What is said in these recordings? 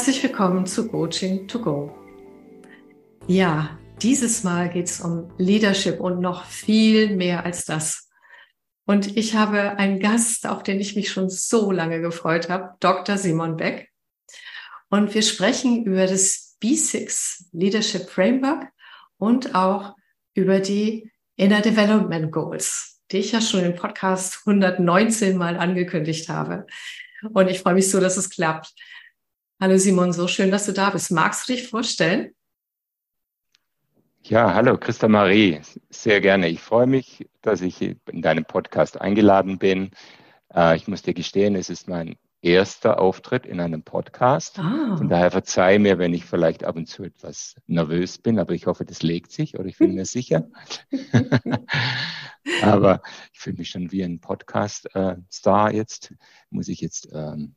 Herzlich willkommen zu Coaching to Go. Ja, dieses Mal geht es um Leadership und noch viel mehr als das. Und ich habe einen Gast, auf den ich mich schon so lange gefreut habe, Dr. Simon Beck. Und wir sprechen über das B6 Leadership Framework und auch über die Inner Development Goals, die ich ja schon im Podcast 119 mal angekündigt habe. Und ich freue mich so, dass es klappt. Hallo Simon, so schön, dass du da bist. Magst du dich vorstellen? Ja, hallo Christa Marie, sehr gerne. Ich freue mich, dass ich in deinem Podcast eingeladen bin. Äh, ich muss dir gestehen, es ist mein erster Auftritt in einem Podcast. Ah. Von daher verzeih mir, wenn ich vielleicht ab und zu etwas nervös bin, aber ich hoffe, das legt sich oder ich bin mir sicher. aber ich fühle mich schon wie ein Podcast-Star jetzt. Muss ich jetzt ähm,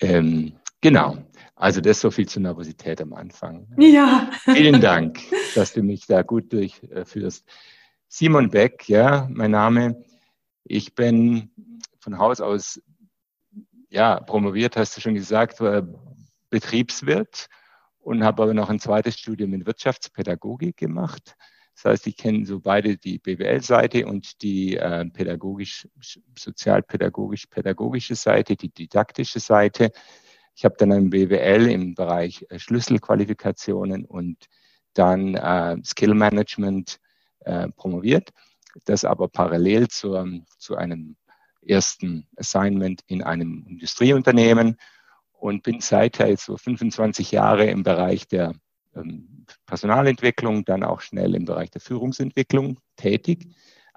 ähm, genau. Also das so viel zur Nervosität am Anfang. Ja. Vielen Dank, dass du mich da gut durchführst. Simon Beck, ja, mein Name. Ich bin von Haus aus, ja, promoviert, hast du schon gesagt, Betriebswirt und habe aber noch ein zweites Studium in Wirtschaftspädagogik gemacht. Das heißt, ich kenne so beide die BWL-Seite und die äh, pädagogisch, sozialpädagogisch-pädagogische Seite, die didaktische Seite. Ich habe dann ein BWL im Bereich äh, Schlüsselqualifikationen und dann äh, Skill Management äh, promoviert. Das aber parallel zur, zu einem ersten Assignment in einem Industrieunternehmen und bin seither jetzt so 25 Jahre im Bereich der Personalentwicklung, dann auch schnell im Bereich der Führungsentwicklung tätig.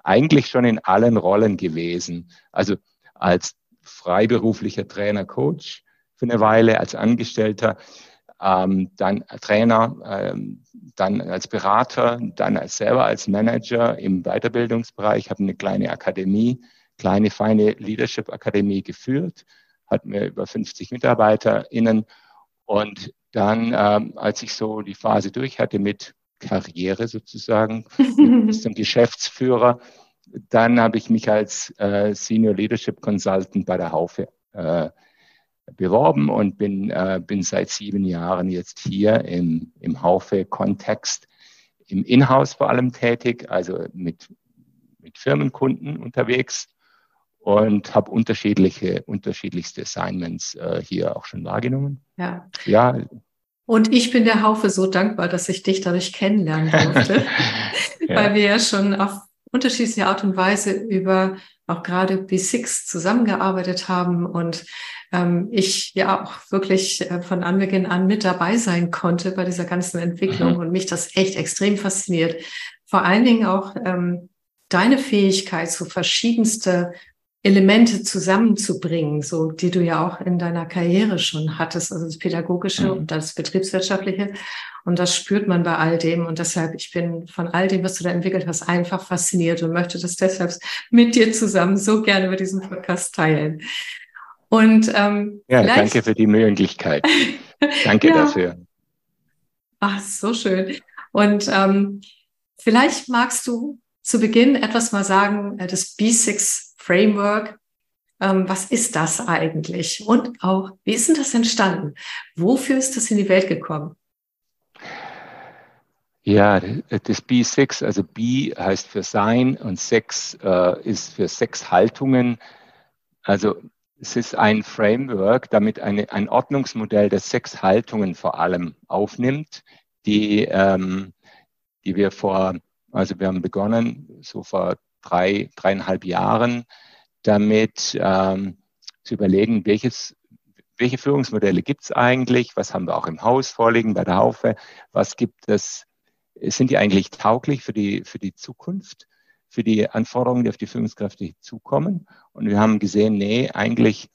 Eigentlich schon in allen Rollen gewesen. Also als freiberuflicher Trainer, Coach für eine Weile, als Angestellter, ähm, dann Trainer, ähm, dann als Berater, dann als selber als Manager im Weiterbildungsbereich, habe eine kleine Akademie, kleine feine Leadership Akademie geführt, hat mir über 50 MitarbeiterInnen und dann, ähm, als ich so die Phase durch hatte mit Karriere sozusagen, bis zum Geschäftsführer, dann habe ich mich als äh, Senior Leadership Consultant bei der Haufe äh, beworben und bin, äh, bin seit sieben Jahren jetzt hier im, im Haufe-Kontext, im Inhouse vor allem tätig, also mit, mit Firmenkunden unterwegs und habe unterschiedliche, unterschiedlichste Assignments äh, hier auch schon wahrgenommen. Ja. ja. Und ich bin der Haufe so dankbar, dass ich dich dadurch kennenlernen durfte, ja. weil wir ja schon auf unterschiedliche Art und Weise über auch gerade B6 zusammengearbeitet haben und ähm, ich ja auch wirklich äh, von Anbeginn an mit dabei sein konnte bei dieser ganzen Entwicklung mhm. und mich das echt extrem fasziniert. Vor allen Dingen auch ähm, deine Fähigkeit, so verschiedenste Elemente zusammenzubringen, so die du ja auch in deiner Karriere schon hattest, also das Pädagogische mhm. und das Betriebswirtschaftliche. Und das spürt man bei all dem. Und deshalb, ich bin von all dem, was du da entwickelt hast, einfach fasziniert und möchte das deshalb mit dir zusammen so gerne über diesen Podcast teilen. Und ähm, ja, danke für die Möglichkeit. danke ja. dafür. Ach, so schön. Und ähm, vielleicht magst du zu Beginn etwas mal sagen, äh, das B6 Framework. Ähm, was ist das eigentlich? Und auch, wie ist denn das entstanden? Wofür ist das in die Welt gekommen? Ja, das B6, also B heißt für Sein und Sex äh, ist für Sexhaltungen. Also es ist ein Framework, damit eine, ein Ordnungsmodell der Sexhaltungen vor allem aufnimmt, die, ähm, die wir vor, also wir haben begonnen, so vor drei, dreieinhalb Jahren damit ähm, zu überlegen, welches, welche Führungsmodelle gibt es eigentlich, was haben wir auch im Haus vorliegen bei der Haufe, was gibt es, sind die eigentlich tauglich für die, für die Zukunft, für die Anforderungen, die auf die Führungskräfte zukommen. Und wir haben gesehen, nee, eigentlich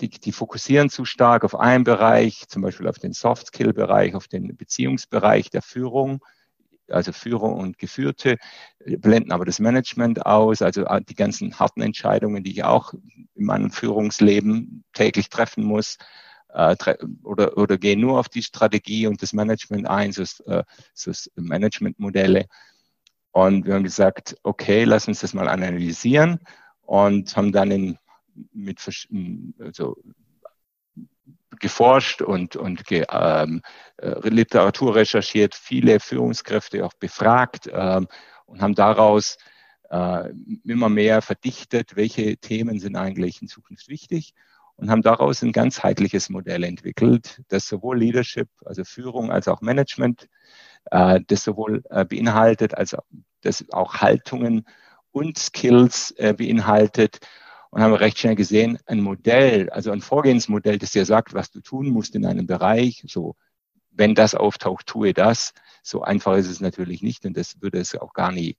die, die fokussieren zu stark auf einen Bereich, zum Beispiel auf den Soft-Skill-Bereich, auf den Beziehungsbereich der Führung also Führer und Geführte, äh, blenden aber das Management aus, also äh, die ganzen harten Entscheidungen, die ich auch in meinem Führungsleben täglich treffen muss, äh, oder, oder gehen nur auf die Strategie und das Management ein, so, so Managementmodelle. Und wir haben gesagt, okay, lass uns das mal analysieren und haben dann in, mit also geforscht und, und ge, ähm, äh, Literatur recherchiert, viele Führungskräfte auch befragt ähm, und haben daraus äh, immer mehr verdichtet, welche Themen sind eigentlich in Zukunft wichtig und haben daraus ein ganzheitliches Modell entwickelt, das sowohl Leadership, also Führung, als auch Management, äh, das sowohl äh, beinhaltet, als auch, das auch Haltungen und Skills äh, beinhaltet. Und haben recht schnell gesehen, ein Modell, also ein Vorgehensmodell, das dir sagt, was du tun musst in einem Bereich, so wenn das auftaucht, tue das. So einfach ist es natürlich nicht und das würde es auch gar nie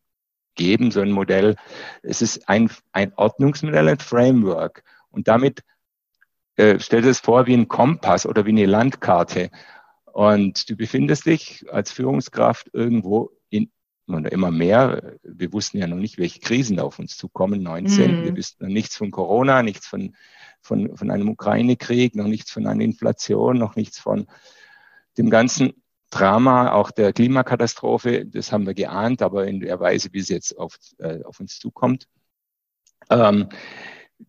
geben, so ein Modell. Es ist ein, ein Ordnungsmodell, ein Framework. Und damit äh, stell dir das vor wie ein Kompass oder wie eine Landkarte. Und du befindest dich als Führungskraft irgendwo oder immer mehr. Wir wussten ja noch nicht, welche Krisen auf uns zukommen. 19. Mhm. Wir wussten noch nichts von Corona, nichts von, von, von einem Ukraine-Krieg, noch nichts von einer Inflation, noch nichts von dem ganzen Drama auch der Klimakatastrophe. Das haben wir geahnt, aber in der Weise, wie es jetzt auf, äh, auf uns zukommt. Ähm,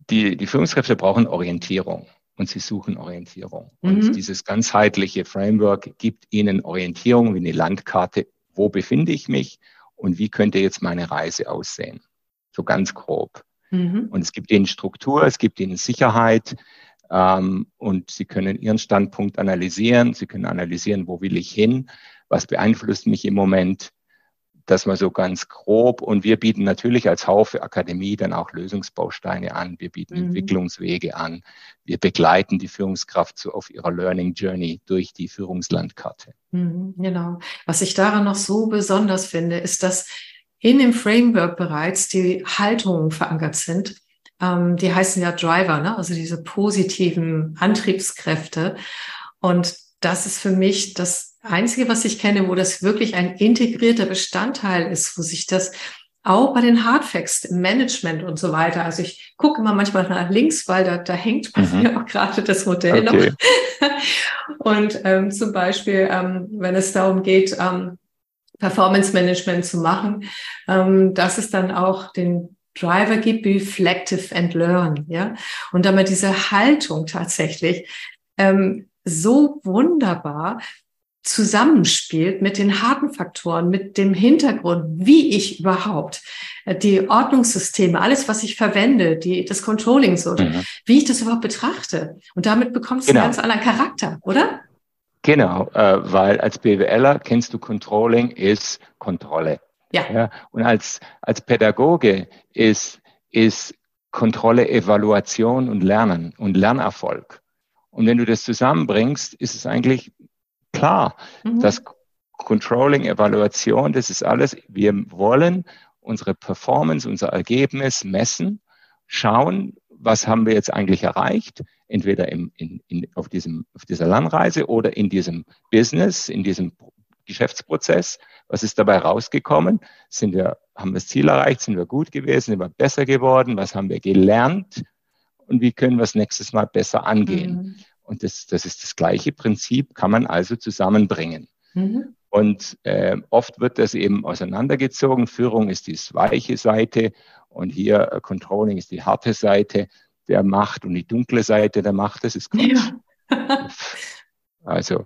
die, die Führungskräfte brauchen Orientierung und sie suchen Orientierung. Mhm. Und dieses ganzheitliche Framework gibt ihnen Orientierung wie eine Landkarte. Wo befinde ich mich und wie könnte jetzt meine Reise aussehen? So ganz grob. Mhm. Und es gibt ihnen Struktur, es gibt ihnen Sicherheit ähm, und sie können ihren Standpunkt analysieren. Sie können analysieren, wo will ich hin? Was beeinflusst mich im Moment? Das mal so ganz grob. Und wir bieten natürlich als Haufe Akademie dann auch Lösungsbausteine an. Wir bieten mhm. Entwicklungswege an. Wir begleiten die Führungskraft so auf ihrer Learning Journey durch die Führungslandkarte. Mhm, genau. Was ich daran noch so besonders finde, ist, dass in dem Framework bereits die Haltungen verankert sind. Ähm, die heißen ja Driver, ne? also diese positiven Antriebskräfte. Und das ist für mich das Einzige, was ich kenne, wo das wirklich ein integrierter Bestandteil ist, wo sich das auch bei den Hardfacts im Management und so weiter. Also ich gucke immer manchmal nach links, weil da, da hängt bei mhm. mir auch gerade das Modell okay. noch. und ähm, zum Beispiel, ähm, wenn es darum geht, ähm, Performance Management zu machen, ähm, dass es dann auch den Driver gibt, Reflective and Learn, ja. Und damit diese Haltung tatsächlich ähm, so wunderbar zusammenspielt mit den harten Faktoren, mit dem Hintergrund, wie ich überhaupt äh, die Ordnungssysteme, alles, was ich verwende, die, das Controlling so, mhm. wie ich das überhaupt betrachte. Und damit bekommt es genau. einen ganz anderen Charakter, oder? Genau, äh, weil als BWLer kennst du Controlling ist Kontrolle. Ja. ja. Und als, als Pädagoge ist, ist Kontrolle Evaluation und Lernen und Lernerfolg. Und wenn du das zusammenbringst, ist es eigentlich klar. Mhm. Das Controlling, Evaluation, das ist alles. Wir wollen unsere Performance, unser Ergebnis messen, schauen, was haben wir jetzt eigentlich erreicht, entweder im, in, in, auf, diesem, auf dieser Lernreise oder in diesem Business, in diesem Geschäftsprozess. Was ist dabei rausgekommen? Sind wir, haben wir das Ziel erreicht? Sind wir gut gewesen? Sind wir besser geworden? Was haben wir gelernt? Und wie können wir es nächstes Mal besser angehen? Mhm. Und das, das ist das gleiche Prinzip, kann man also zusammenbringen. Mhm. Und äh, oft wird das eben auseinandergezogen. Führung ist die weiche Seite und hier äh, Controlling ist die harte Seite der Macht und die dunkle Seite der Macht. Das ist Quatsch. Ja. also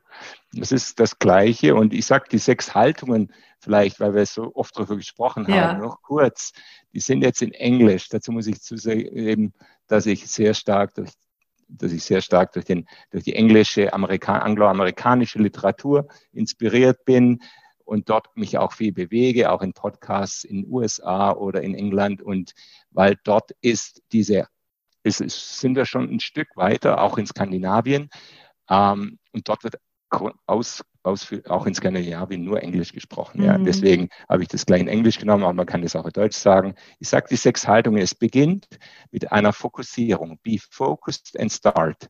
das ist das Gleiche. Und ich sage die sechs Haltungen vielleicht, weil wir so oft darüber gesprochen haben, ja. noch kurz. Die sind jetzt in Englisch. Dazu muss ich zugeben, dass ich sehr stark durch dass ich sehr stark durch, den, durch die englische, Amerika angloamerikanische Literatur inspiriert bin und dort mich auch viel bewege, auch in Podcasts in USA oder in England. Und weil dort ist diese, ist, sind wir schon ein Stück weiter, auch in Skandinavien. Ähm, und dort wird aus, auch in Skandinavien nur Englisch gesprochen. Ja. Mhm. Deswegen habe ich das gleich in Englisch genommen, aber man kann das auch in Deutsch sagen. Ich sage die sechs Haltungen. Es beginnt mit einer Fokussierung. Be focused and start.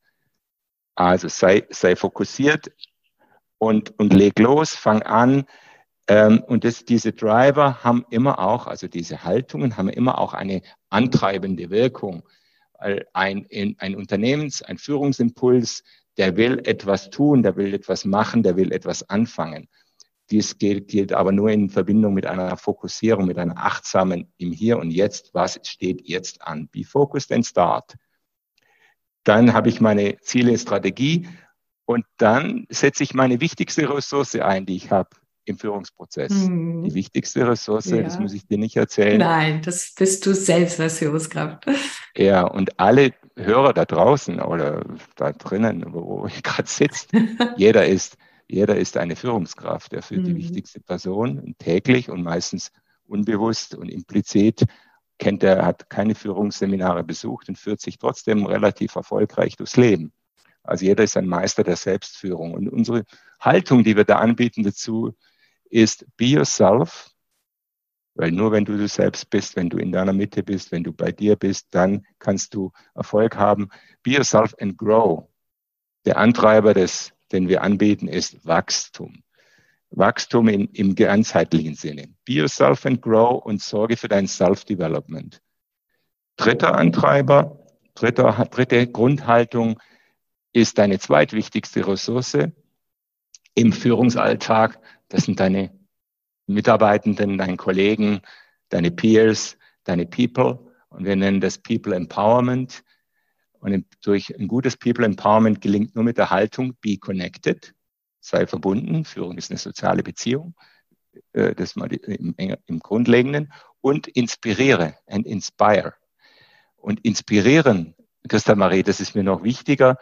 Also sei, sei fokussiert und, und leg los, fang an. Ähm, und das, diese Driver haben immer auch, also diese Haltungen haben immer auch eine antreibende Wirkung. Ein, ein Unternehmens-, ein Führungsimpuls der will etwas tun, der will etwas machen, der will etwas anfangen. Dies gilt, gilt aber nur in Verbindung mit einer Fokussierung, mit einer achtsamen im Hier und Jetzt. Was steht jetzt an? Be focused and start. dann habe ich meine Ziele, Strategie und dann setze ich meine wichtigste Ressource ein, die ich habe im Führungsprozess. Hm. Die wichtigste Ressource, ja. das muss ich dir nicht erzählen. Nein, das bist du selbst als Führungskraft. Ja, und alle Hörer da draußen oder da drinnen, wo ich gerade sitze, jeder ist, jeder ist eine Führungskraft. Er führt hm. die wichtigste Person täglich und meistens unbewusst und implizit kennt er, hat keine Führungsseminare besucht und führt sich trotzdem relativ erfolgreich durchs Leben. Also jeder ist ein Meister der Selbstführung. Und unsere Haltung, die wir da anbieten dazu, ist be yourself, weil nur wenn du du selbst bist, wenn du in deiner Mitte bist, wenn du bei dir bist, dann kannst du Erfolg haben. Be yourself and grow. Der Antreiber, des, den wir anbieten, ist Wachstum. Wachstum in, im ganzheitlichen Sinne. Be yourself and grow und sorge für dein Self-Development. Dritter Antreiber, dritter, dritte Grundhaltung ist deine zweitwichtigste Ressource im Führungsalltag. Das sind deine Mitarbeitenden, deine Kollegen, deine Peers, deine People. Und wir nennen das People Empowerment. Und durch ein gutes People Empowerment gelingt nur mit der Haltung, be connected, sei verbunden. Führung ist eine soziale Beziehung. Äh, das mal im, Grundlegenden. Und inspiriere and inspire. Und inspirieren, Christa Marie, das ist mir noch wichtiger,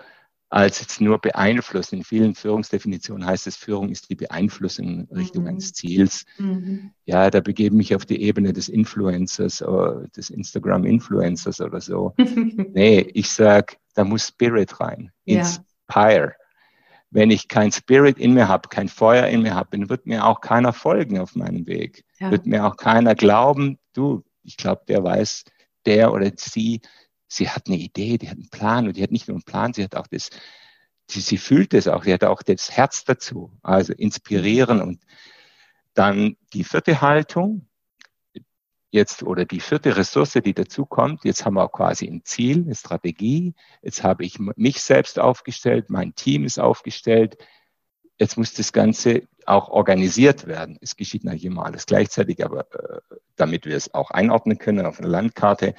als jetzt nur beeinflussen. In vielen Führungsdefinitionen heißt es, Führung ist die Beeinflussung in Richtung mhm. eines Ziels. Mhm. Ja, da begebe mich auf die Ebene des Influencers oder des Instagram-Influencers oder so. nee, ich sag, da muss Spirit rein. Inspire. Ja. Wenn ich kein Spirit in mir habe, kein Feuer in mir habe, dann wird mir auch keiner folgen auf meinem Weg. Ja. Wird mir auch keiner glauben, du, ich glaube, der weiß, der oder sie sie hat eine Idee, die hat einen Plan und die hat nicht nur einen Plan, sie hat auch das, sie, sie fühlt es auch, sie hat auch das Herz dazu, also inspirieren und dann die vierte Haltung, jetzt oder die vierte Ressource, die dazu kommt, jetzt haben wir auch quasi ein Ziel, eine Strategie, jetzt habe ich mich selbst aufgestellt, mein Team ist aufgestellt, jetzt muss das Ganze auch organisiert werden. Es geschieht natürlich immer alles gleichzeitig, aber äh, damit wir es auch einordnen können auf einer Landkarte,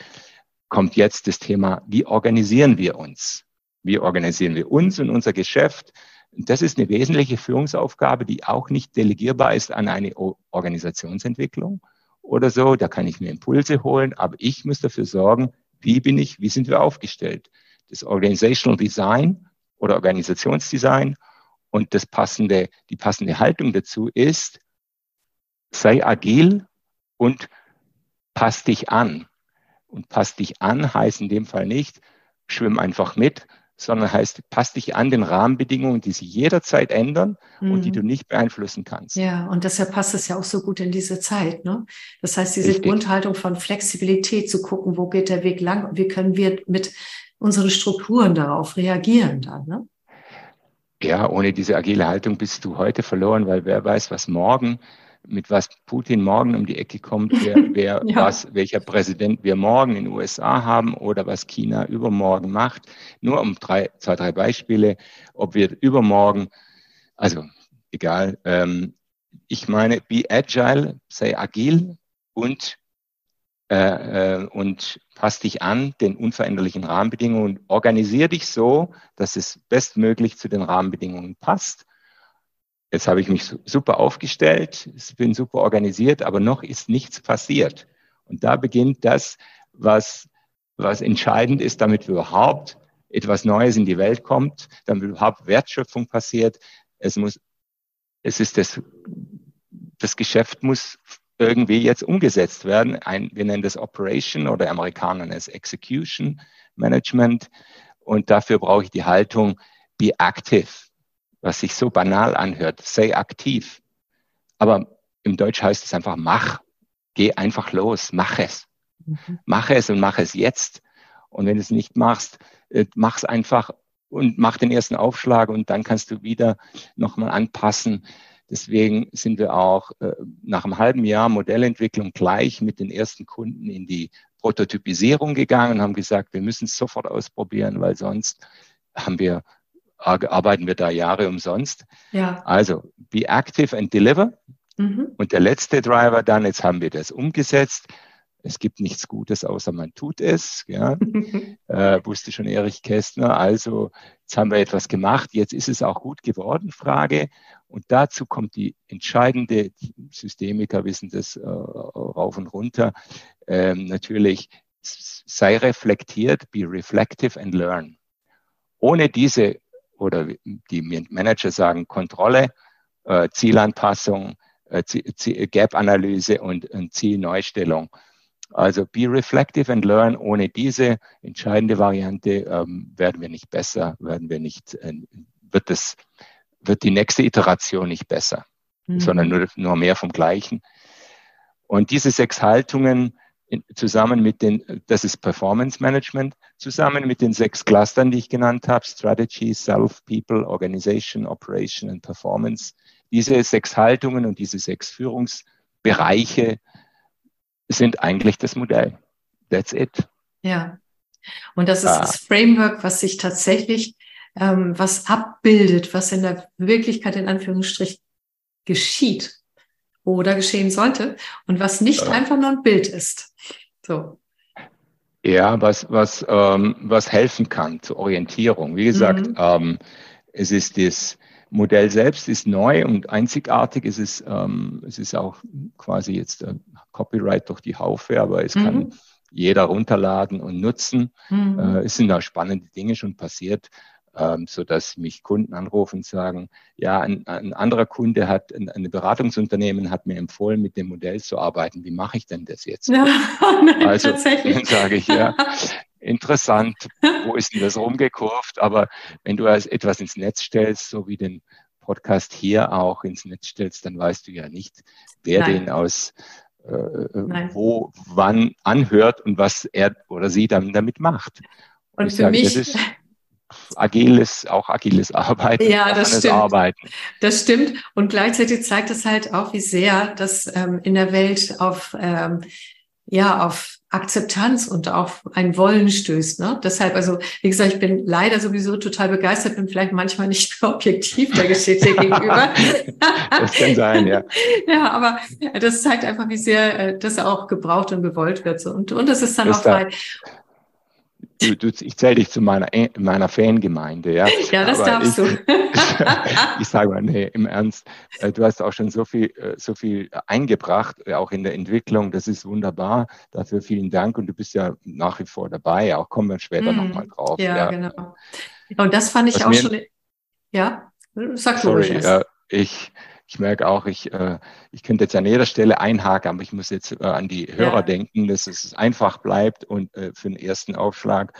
kommt jetzt das Thema, wie organisieren wir uns? Wie organisieren wir uns und unser Geschäft? Das ist eine wesentliche Führungsaufgabe, die auch nicht delegierbar ist an eine Organisationsentwicklung oder so. Da kann ich mir Impulse holen, aber ich muss dafür sorgen, wie bin ich, wie sind wir aufgestellt? Das Organizational Design oder Organisationsdesign und das passende, die passende Haltung dazu ist, sei agil und pass dich an. Und passt dich an heißt in dem Fall nicht, schwimm einfach mit, sondern heißt, passt dich an den Rahmenbedingungen, die sich jederzeit ändern mhm. und die mhm. du nicht beeinflussen kannst. Ja, und deshalb passt es ja auch so gut in diese Zeit. Ne? Das heißt, diese Richtig. Grundhaltung von Flexibilität zu gucken, wo geht der Weg lang und wie können wir mit unseren Strukturen darauf reagieren dann. Ne? Ja, ohne diese agile Haltung bist du heute verloren, weil wer weiß, was morgen mit was Putin morgen um die Ecke kommt, wer, wer ja. was, welcher Präsident wir morgen in den USA haben oder was China übermorgen macht. Nur um drei, zwei, drei Beispiele, ob wir übermorgen, also egal, ähm, ich meine, be agile, sei agil und äh, äh, und pass dich an den unveränderlichen Rahmenbedingungen und organisier dich so, dass es bestmöglich zu den Rahmenbedingungen passt Jetzt habe ich mich super aufgestellt, bin super organisiert, aber noch ist nichts passiert. Und da beginnt das, was, was entscheidend ist, damit überhaupt etwas Neues in die Welt kommt, damit überhaupt Wertschöpfung passiert. Es muss, es ist das, das Geschäft muss irgendwie jetzt umgesetzt werden. Ein, wir nennen das Operation oder Amerikaner nennen es Execution Management. Und dafür brauche ich die Haltung, be active was sich so banal anhört. Sei aktiv. Aber im Deutsch heißt es einfach mach. Geh einfach los. Mach es. Mhm. Mach es und mach es jetzt. Und wenn du es nicht machst, äh, mach es einfach und mach den ersten Aufschlag und dann kannst du wieder nochmal anpassen. Deswegen sind wir auch äh, nach einem halben Jahr Modellentwicklung gleich mit den ersten Kunden in die Prototypisierung gegangen und haben gesagt, wir müssen es sofort ausprobieren, weil sonst haben wir arbeiten wir da Jahre umsonst. Ja. Also, be active and deliver. Mhm. Und der letzte Driver dann, jetzt haben wir das umgesetzt, es gibt nichts Gutes, außer man tut es. Ja. äh, wusste schon Erich Kästner. Also jetzt haben wir etwas gemacht, jetzt ist es auch gut geworden, Frage. Und dazu kommt die entscheidende, Systemiker wissen das äh, rauf und runter, ähm, natürlich, sei reflektiert, be reflective and learn. Ohne diese, oder die Manager sagen, Kontrolle, äh, Zielanpassung, äh, Gap-Analyse und, und Zielneustellung also be reflective and learn. Ohne diese entscheidende Variante ähm, werden wir nicht besser, werden wir nicht, äh, wird es, wird die nächste Iteration nicht besser, mhm. sondern nur, nur mehr vom Gleichen. Und diese sechs Haltungen in, zusammen mit den, das ist Performance Management, zusammen mit den sechs Clustern, die ich genannt habe, Strategy, Self, People, Organization, Operation und Performance. Diese sechs Haltungen und diese sechs Führungsbereiche sind eigentlich das Modell. That's it. Ja. Und das ist ah. das Framework, was sich tatsächlich ähm, was abbildet, was in der Wirklichkeit in Anführungsstrich geschieht oder geschehen sollte und was nicht ja. einfach nur ein Bild ist. So. Ja, was, was, ähm, was helfen kann zur Orientierung. Wie gesagt, mhm. ähm, es ist das, Modell selbst ist neu und einzigartig. Es ist, ähm, es ist auch quasi jetzt äh, Copyright durch die Haufe, aber es mhm. kann jeder runterladen und nutzen. Mhm. Äh, es sind da spannende Dinge schon passiert, ähm, so dass mich Kunden anrufen und sagen, ja, ein, ein anderer Kunde hat, ein, ein, Beratungsunternehmen hat mir empfohlen, mit dem Modell zu arbeiten. Wie mache ich denn das jetzt? Ja, nein, also dann sage ich, ja, interessant, wo ist denn das rumgekurvt? Aber wenn du etwas ins Netz stellst, so wie den Podcast hier auch ins Netz stellst, dann weißt du ja nicht, wer Nein. den aus äh, äh wo, wann anhört und was er oder sie dann damit macht. Und, und für sage, mich, das ist agiles, auch agiles Arbeiten. Ja, das stimmt. Arbeiten. Das stimmt. Und gleichzeitig zeigt es halt auch, wie sehr das ähm, in der Welt auf, ähm, ja, auf Akzeptanz und auf ein Wollen stößt. Ne? Deshalb, also wie gesagt, ich bin leider sowieso total begeistert, bin vielleicht manchmal nicht objektiv der Geschichte gegenüber. das kann sein, ja. Ja, aber das zeigt einfach, wie sehr äh, das auch gebraucht und gewollt wird. Und, und das ist dann das auch bei, Du, du, ich zähle dich zu meiner, meiner Fangemeinde, ja. Ja, das Aber darfst ich, du. ich sage mal, nee, im Ernst, äh, du hast auch schon so viel, äh, so viel eingebracht, äh, auch in der Entwicklung. Das ist wunderbar. Dafür vielen Dank. Und du bist ja nach wie vor dabei. Auch kommen wir später mm, nochmal drauf. Ja, ja, genau. Und das fand ich Was auch schon, ja, sag du Sorry, äh, ich, ich merke auch, ich, äh, ich könnte jetzt an jeder Stelle einhaken, aber ich muss jetzt äh, an die Hörer ja. denken, dass es einfach bleibt und äh, für den ersten Aufschlag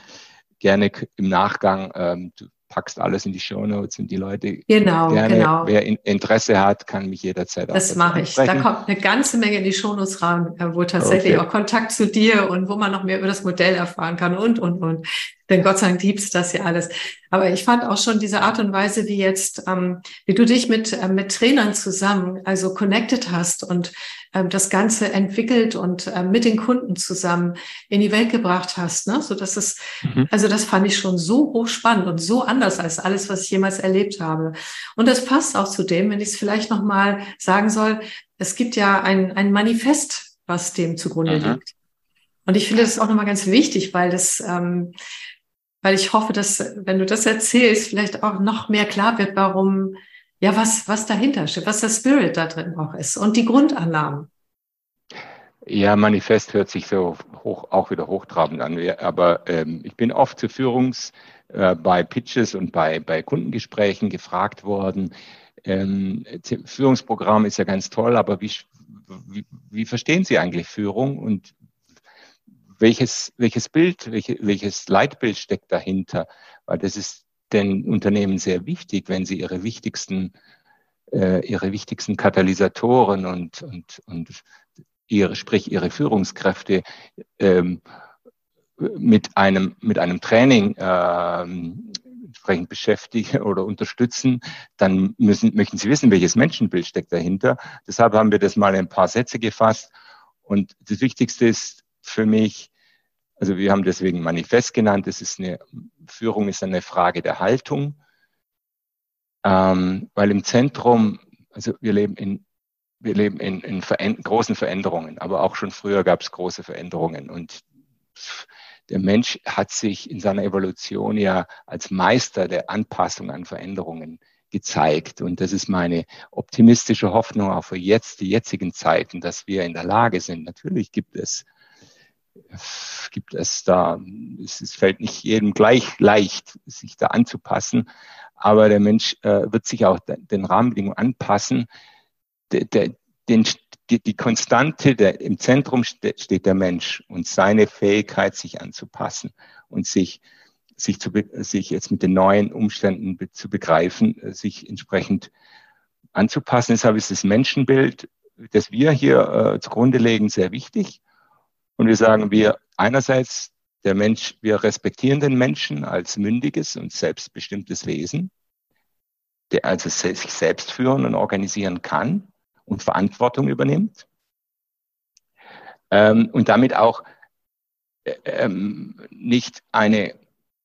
gerne im Nachgang, ähm, packst alles in die Show Notes und die Leute genau, gerne, genau. wer Interesse hat, kann mich jederzeit Das mache ich. Da kommt eine ganze Menge in die Show Notes rein, äh, wo tatsächlich okay. auch Kontakt zu dir und wo man noch mehr über das Modell erfahren kann und, und, und. Denn Gott sei Dank liebst das ja alles. Aber ich fand auch schon diese Art und Weise, wie jetzt, ähm, wie du dich mit, äh, mit Trainern zusammen, also connected hast und das Ganze entwickelt und äh, mit den Kunden zusammen in die Welt gebracht hast. Ne? So dass es, mhm. also das fand ich schon so hochspannend und so anders als alles, was ich jemals erlebt habe. Und das passt auch zu dem, wenn ich es vielleicht nochmal sagen soll, es gibt ja ein, ein Manifest, was dem zugrunde mhm. liegt. Und ich finde das auch nochmal ganz wichtig, weil das, ähm, weil ich hoffe, dass, wenn du das erzählst, vielleicht auch noch mehr klar wird, warum, ja, was, was dahinter steht, was der Spirit da drin auch ist und die Grundannahmen. Ja, Manifest hört sich so hoch, auch wieder hochtrabend an, aber ähm, ich bin oft zu Führungs, äh, bei Pitches und bei, bei Kundengesprächen gefragt worden, ähm, Führungsprogramm ist ja ganz toll, aber wie, wie, wie verstehen Sie eigentlich Führung und welches, welches Bild, welche, welches Leitbild steckt dahinter? Weil das ist den Unternehmen sehr wichtig, wenn sie ihre wichtigsten, äh, ihre wichtigsten Katalysatoren und, und, und ihre, sprich ihre Führungskräfte ähm, mit einem, mit einem Training ähm, entsprechend beschäftigen oder unterstützen, dann müssen, möchten Sie wissen, welches Menschenbild steckt dahinter. Deshalb haben wir das mal in ein paar Sätze gefasst. Und das Wichtigste ist für mich, also wir haben deswegen Manifest genannt, das ist eine, Führung ist eine Frage der Haltung, ähm, weil im Zentrum, also wir leben in wir leben in, in veränd großen Veränderungen, aber auch schon früher gab es große Veränderungen. Und der Mensch hat sich in seiner Evolution ja als Meister der Anpassung an Veränderungen gezeigt. Und das ist meine optimistische Hoffnung auch für jetzt, die jetzigen Zeiten, dass wir in der Lage sind. Natürlich gibt es, gibt es da, es fällt nicht jedem gleich leicht, sich da anzupassen. Aber der Mensch äh, wird sich auch den Rahmenbedingungen anpassen. Der, der, den, die, die Konstante, der, im Zentrum steht der Mensch und seine Fähigkeit, sich anzupassen und sich, sich, zu, sich jetzt mit den neuen Umständen be, zu begreifen, äh, sich entsprechend anzupassen. Deshalb ist das Menschenbild, das wir hier äh, zugrunde legen, sehr wichtig. Und wir sagen, wir einerseits, der Mensch, wir respektieren den Menschen als mündiges und selbstbestimmtes Wesen, der also sich selbst führen und organisieren kann und Verantwortung übernimmt. Ähm, und damit auch äh, ähm, nicht eine,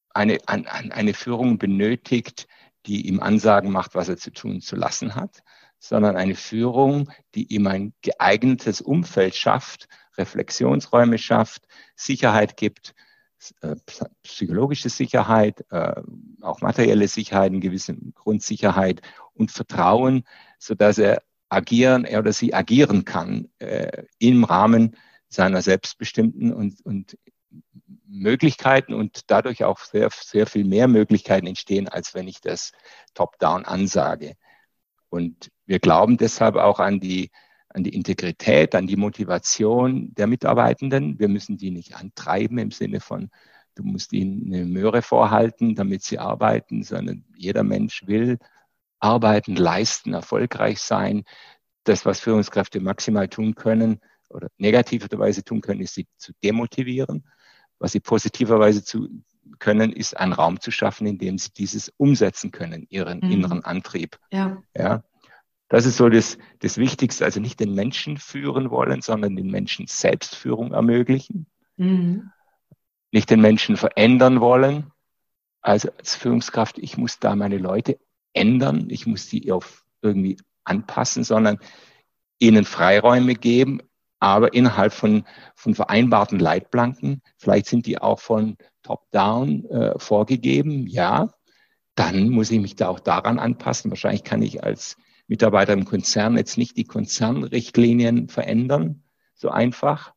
eine, an, eine Führung benötigt, die ihm Ansagen macht, was er zu tun zu lassen hat, sondern eine Führung, die ihm ein geeignetes Umfeld schafft, Reflexionsräume schafft, Sicherheit gibt, äh, psychologische Sicherheit, äh, auch materielle Sicherheit, eine gewisse Grundsicherheit und Vertrauen, so dass er agieren, er oder sie agieren kann äh, im Rahmen seiner selbstbestimmten und, und Möglichkeiten und dadurch auch sehr, sehr viel mehr Möglichkeiten entstehen, als wenn ich das top-down ansage. Und wir glauben deshalb auch an die, an die Integrität, an die Motivation der Mitarbeitenden. Wir müssen die nicht antreiben im Sinne von, du musst ihnen eine Möhre vorhalten, damit sie arbeiten, sondern jeder Mensch will arbeiten, leisten, erfolgreich sein. Das, was Führungskräfte maximal tun können oder negativerweise tun können, ist sie zu demotivieren. Was sie positiverweise zu können, ist einen Raum zu schaffen, in dem sie dieses umsetzen können, ihren mhm. inneren Antrieb. Ja. ja. Das ist so das, das Wichtigste. Also nicht den Menschen führen wollen, sondern den Menschen Selbstführung ermöglichen. Mhm. Nicht den Menschen verändern wollen. Also als Führungskraft, ich muss da meine Leute ändern, ich muss die auf irgendwie anpassen, sondern ihnen Freiräume geben, aber innerhalb von, von vereinbarten Leitplanken. Vielleicht sind die auch von Top-Down äh, vorgegeben, ja. Dann muss ich mich da auch daran anpassen. Wahrscheinlich kann ich als Mitarbeiter im Konzern jetzt nicht die Konzernrichtlinien verändern, so einfach.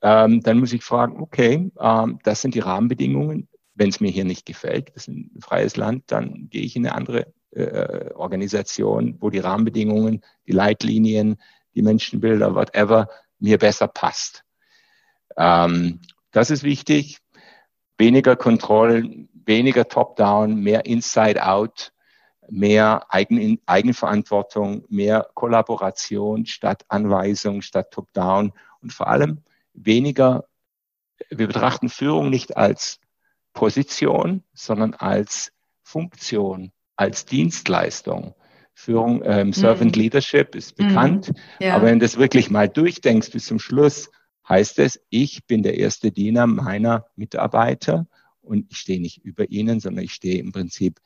Ähm, dann muss ich fragen, okay, ähm, das sind die Rahmenbedingungen wenn es mir hier nicht gefällt, das ist ein freies Land, dann gehe ich in eine andere äh, Organisation, wo die Rahmenbedingungen, die Leitlinien, die Menschenbilder, whatever, mir besser passt. Ähm, das ist wichtig. Weniger Kontrollen, weniger Top-Down, mehr Inside-Out, mehr Eigen, Eigenverantwortung, mehr Kollaboration statt Anweisung, statt Top-Down und vor allem weniger, wir betrachten Führung nicht als Position, sondern als Funktion, als Dienstleistung. Führung, ähm, Servant mhm. Leadership ist bekannt, mhm. ja. aber wenn du das wirklich mal durchdenkst bis zum Schluss, heißt es, ich bin der erste Diener meiner Mitarbeiter und ich stehe nicht über ihnen, sondern ich stehe im Prinzip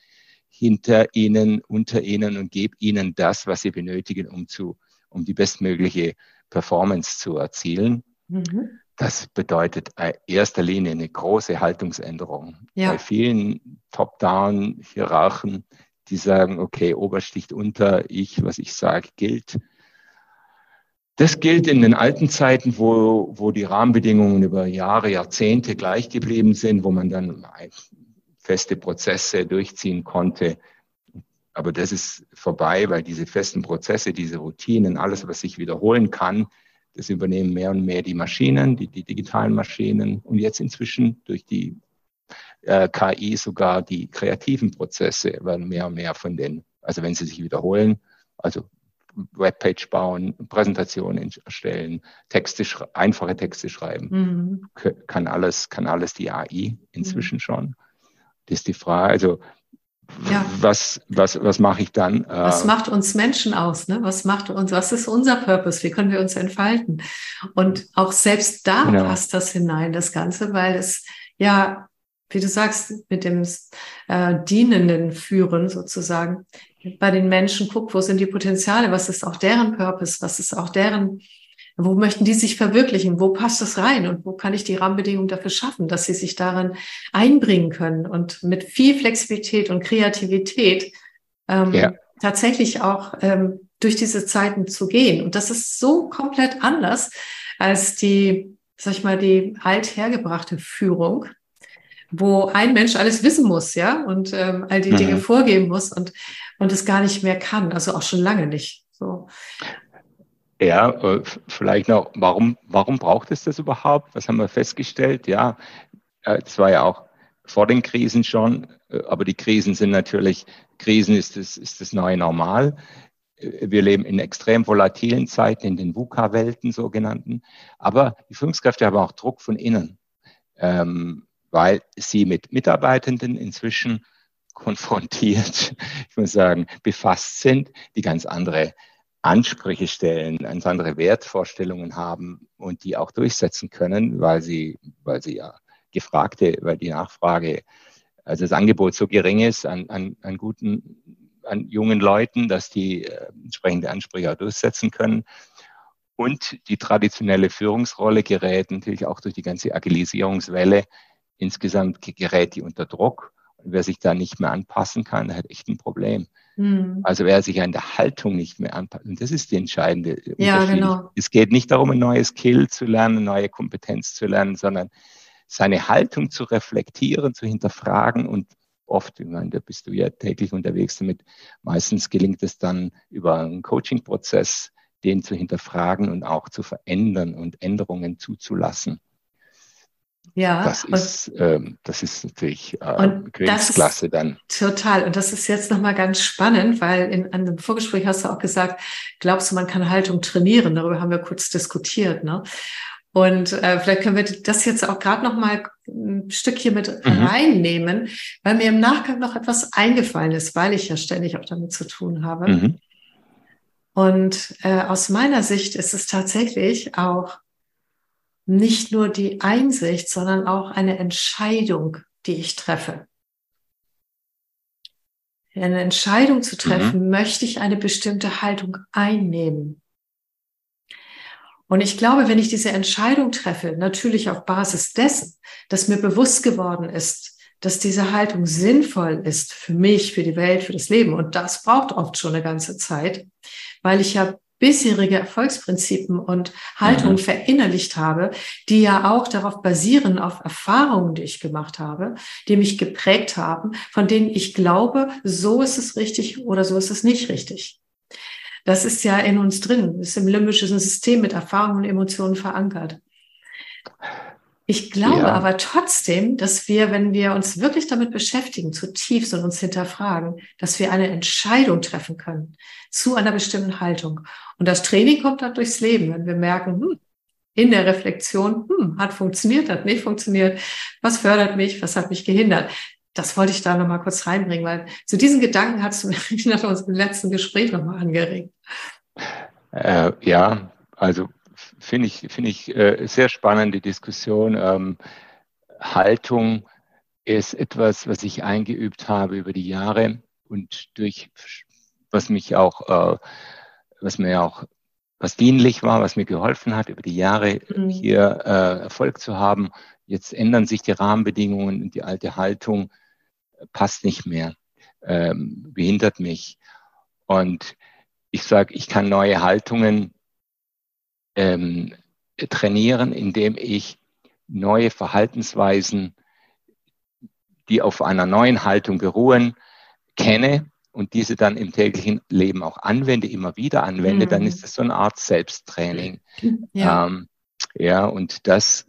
hinter ihnen, unter ihnen und gebe ihnen das, was sie benötigen, um zu, um die bestmögliche Performance zu erzielen. Mhm. Das bedeutet in erster Linie eine große Haltungsänderung. Ja. Bei vielen Top-Down-Hierarchen, die sagen, okay, Obersticht unter, ich, was ich sage, gilt. Das gilt in den alten Zeiten, wo, wo die Rahmenbedingungen über Jahre, Jahrzehnte gleich geblieben sind, wo man dann feste Prozesse durchziehen konnte. Aber das ist vorbei, weil diese festen Prozesse, diese Routinen, alles, was sich wiederholen kann, das übernehmen mehr und mehr die Maschinen, die, die digitalen Maschinen und jetzt inzwischen durch die äh, KI sogar die kreativen Prozesse werden mehr und mehr von den, also wenn sie sich wiederholen, also Webpage bauen, Präsentationen erstellen, Texte, einfache Texte schreiben, mhm. kann alles, kann alles die AI inzwischen mhm. schon. Das ist die Frage. Also ja. was, was, was mache ich dann? Was äh, macht uns Menschen aus? Ne? Was macht uns, was ist unser Purpose? Wie können wir uns entfalten? Und auch selbst da genau. passt das hinein, das Ganze, weil es ja wie du sagst, mit dem äh, dienenden Führen sozusagen, bei den Menschen guckt, wo sind die Potenziale, was ist auch deren Purpose, was ist auch deren, wo möchten die sich verwirklichen, wo passt das rein und wo kann ich die Rahmenbedingungen dafür schaffen, dass sie sich daran einbringen können und mit viel Flexibilität und Kreativität ähm, ja. tatsächlich auch ähm, durch diese Zeiten zu gehen. Und das ist so komplett anders als die, sag ich mal, die althergebrachte Führung, wo ein Mensch alles wissen muss, ja, und ähm, all die mhm. Dinge vorgeben muss und, und es gar nicht mehr kann, also auch schon lange nicht. So. Ja, äh, vielleicht noch, warum, warum braucht es das überhaupt? Was haben wir festgestellt? Ja, äh, das war ja auch vor den Krisen schon, äh, aber die Krisen sind natürlich, Krisen ist das, ist das neue Normal. Wir leben in extrem volatilen Zeiten, in den VUCA-Welten sogenannten. Aber die Führungskräfte haben auch Druck von innen. Ähm, weil sie mit Mitarbeitenden inzwischen konfrontiert, ich muss sagen, befasst sind, die ganz andere Ansprüche stellen, ganz andere Wertvorstellungen haben und die auch durchsetzen können, weil sie, weil sie ja gefragte, weil die Nachfrage, also das Angebot so gering ist an, an, an guten, an jungen Leuten, dass die äh, entsprechende Ansprüche auch durchsetzen können. Und die traditionelle Führungsrolle gerät natürlich auch durch die ganze Agilisierungswelle insgesamt gerät die unter Druck. Wer sich da nicht mehr anpassen kann, hat echt ein Problem. Mhm. Also wer sich an der Haltung nicht mehr anpasst. Und das ist die entscheidende ja, Genau. Es geht nicht darum, ein neues Skill zu lernen, eine neue Kompetenz zu lernen, sondern seine Haltung zu reflektieren, zu hinterfragen und oft, ich meine, da bist du ja täglich unterwegs damit, meistens gelingt es dann über einen Coaching-Prozess, den zu hinterfragen und auch zu verändern und Änderungen zuzulassen. Ja, das ist, ähm, das ist natürlich äh, Königsklasse dann. Total. Und das ist jetzt nochmal ganz spannend, weil in einem Vorgespräch hast du auch gesagt, glaubst du, man kann Haltung trainieren? Darüber haben wir kurz diskutiert. Ne? Und äh, vielleicht können wir das jetzt auch gerade noch mal ein Stück hier mit mhm. reinnehmen, weil mir im Nachgang noch etwas eingefallen ist, weil ich ja ständig auch damit zu tun habe. Mhm. Und äh, aus meiner Sicht ist es tatsächlich auch nicht nur die Einsicht, sondern auch eine Entscheidung, die ich treffe. Eine Entscheidung zu treffen, mhm. möchte ich eine bestimmte Haltung einnehmen. Und ich glaube, wenn ich diese Entscheidung treffe, natürlich auf Basis dessen, dass mir bewusst geworden ist, dass diese Haltung sinnvoll ist für mich, für die Welt, für das Leben. Und das braucht oft schon eine ganze Zeit, weil ich ja bisherige Erfolgsprinzipien und Haltungen mhm. verinnerlicht habe, die ja auch darauf basieren, auf Erfahrungen, die ich gemacht habe, die mich geprägt haben, von denen ich glaube, so ist es richtig oder so ist es nicht richtig. Das ist ja in uns drin, ist im limbischen System mit Erfahrungen und Emotionen verankert. Ich glaube ja. aber trotzdem, dass wir, wenn wir uns wirklich damit beschäftigen, zutiefst und uns hinterfragen, dass wir eine Entscheidung treffen können zu einer bestimmten Haltung. Und das Training kommt dann durchs Leben, wenn wir merken, hm, in der Reflexion, hm, hat funktioniert, hat nicht funktioniert, was fördert mich, was hat mich gehindert. Das wollte ich da nochmal kurz reinbringen, weil zu diesen Gedanken hast du mich nach unserem letzten Gespräch nochmal angeregt. Äh, ja, also finde ich, finde ich äh, sehr spannende Diskussion. Ähm, Haltung ist etwas, was ich eingeübt habe über die Jahre und durch was mich auch, äh, was mir auch was dienlich war, was mir geholfen hat, über die Jahre mhm. hier äh, Erfolg zu haben. Jetzt ändern sich die Rahmenbedingungen und die alte Haltung passt nicht mehr, ähm, behindert mich. Und ich sage, ich kann neue Haltungen ähm, trainieren, indem ich neue Verhaltensweisen, die auf einer neuen Haltung beruhen, kenne und diese dann im täglichen Leben auch anwende, immer wieder anwende, mhm. dann ist das so eine Art Selbsttraining. Ja, ähm, ja und das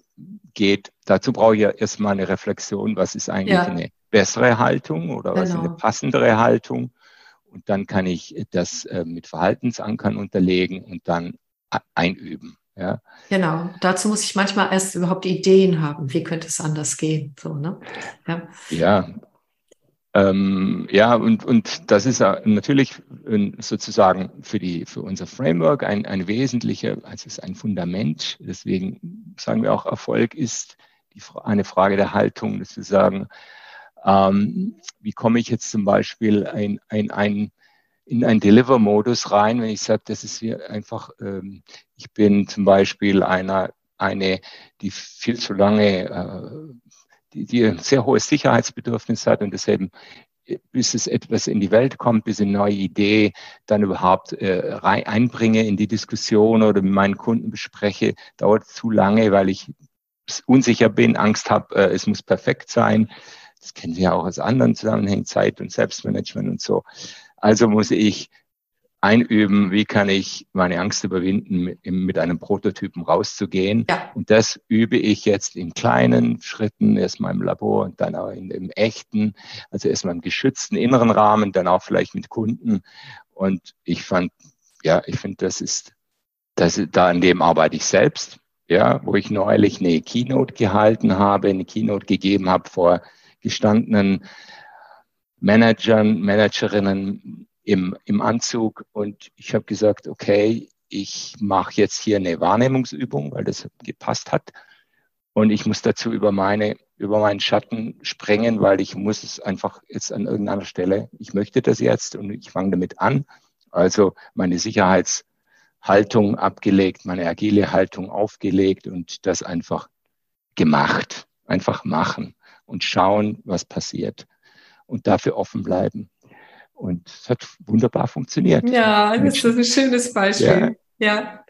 geht, dazu brauche ich ja erstmal eine Reflexion, was ist eigentlich ja. eine bessere Haltung oder genau. was ist eine genau. passendere Haltung. Und dann kann ich das äh, mit Verhaltensankern unterlegen und dann einüben. Ja. Genau, dazu muss ich manchmal erst überhaupt Ideen haben, wie könnte es anders gehen. So, ne? Ja, ja, ähm, ja und, und das ist natürlich sozusagen für, die, für unser Framework ein, ein wesentlicher, also es ist ein Fundament. Deswegen sagen wir auch, Erfolg ist eine Frage der Haltung, dass wir sagen, ähm, wie komme ich jetzt zum Beispiel ein, ein, ein, in einen Deliver-Modus rein, wenn ich sage, das ist einfach, ähm, ich bin zum Beispiel einer, eine, die viel zu lange, äh, die, die ein sehr hohes Sicherheitsbedürfnis hat und deshalb bis es etwas in die Welt kommt, bis eine neue Idee dann überhaupt äh, rein, einbringe in die Diskussion oder mit meinen Kunden bespreche, dauert zu lange, weil ich unsicher bin, Angst habe, äh, es muss perfekt sein. Das kennen wir ja auch aus anderen Zusammenhängen, Zeit und Selbstmanagement und so. Also muss ich einüben, wie kann ich meine Angst überwinden, mit, einem Prototypen rauszugehen. Ja. Und das übe ich jetzt in kleinen Schritten, erstmal im Labor und dann auch in, im echten, also erstmal im geschützten inneren Rahmen, dann auch vielleicht mit Kunden. Und ich fand, ja, ich finde, das ist, das, da an dem arbeite ich selbst, ja, wo ich neulich eine Keynote gehalten habe, eine Keynote gegeben habe vor gestandenen Managern, Managerinnen im, im Anzug und ich habe gesagt, okay, ich mache jetzt hier eine Wahrnehmungsübung, weil das gepasst hat. Und ich muss dazu über meine, über meinen Schatten springen, weil ich muss es einfach jetzt an irgendeiner Stelle, ich möchte das jetzt und ich fange damit an. Also meine Sicherheitshaltung abgelegt, meine agile Haltung aufgelegt und das einfach gemacht. Einfach machen und schauen, was passiert. Und dafür offen bleiben. Und es hat wunderbar funktioniert. Ja, das ist ein schönes Beispiel. Ja.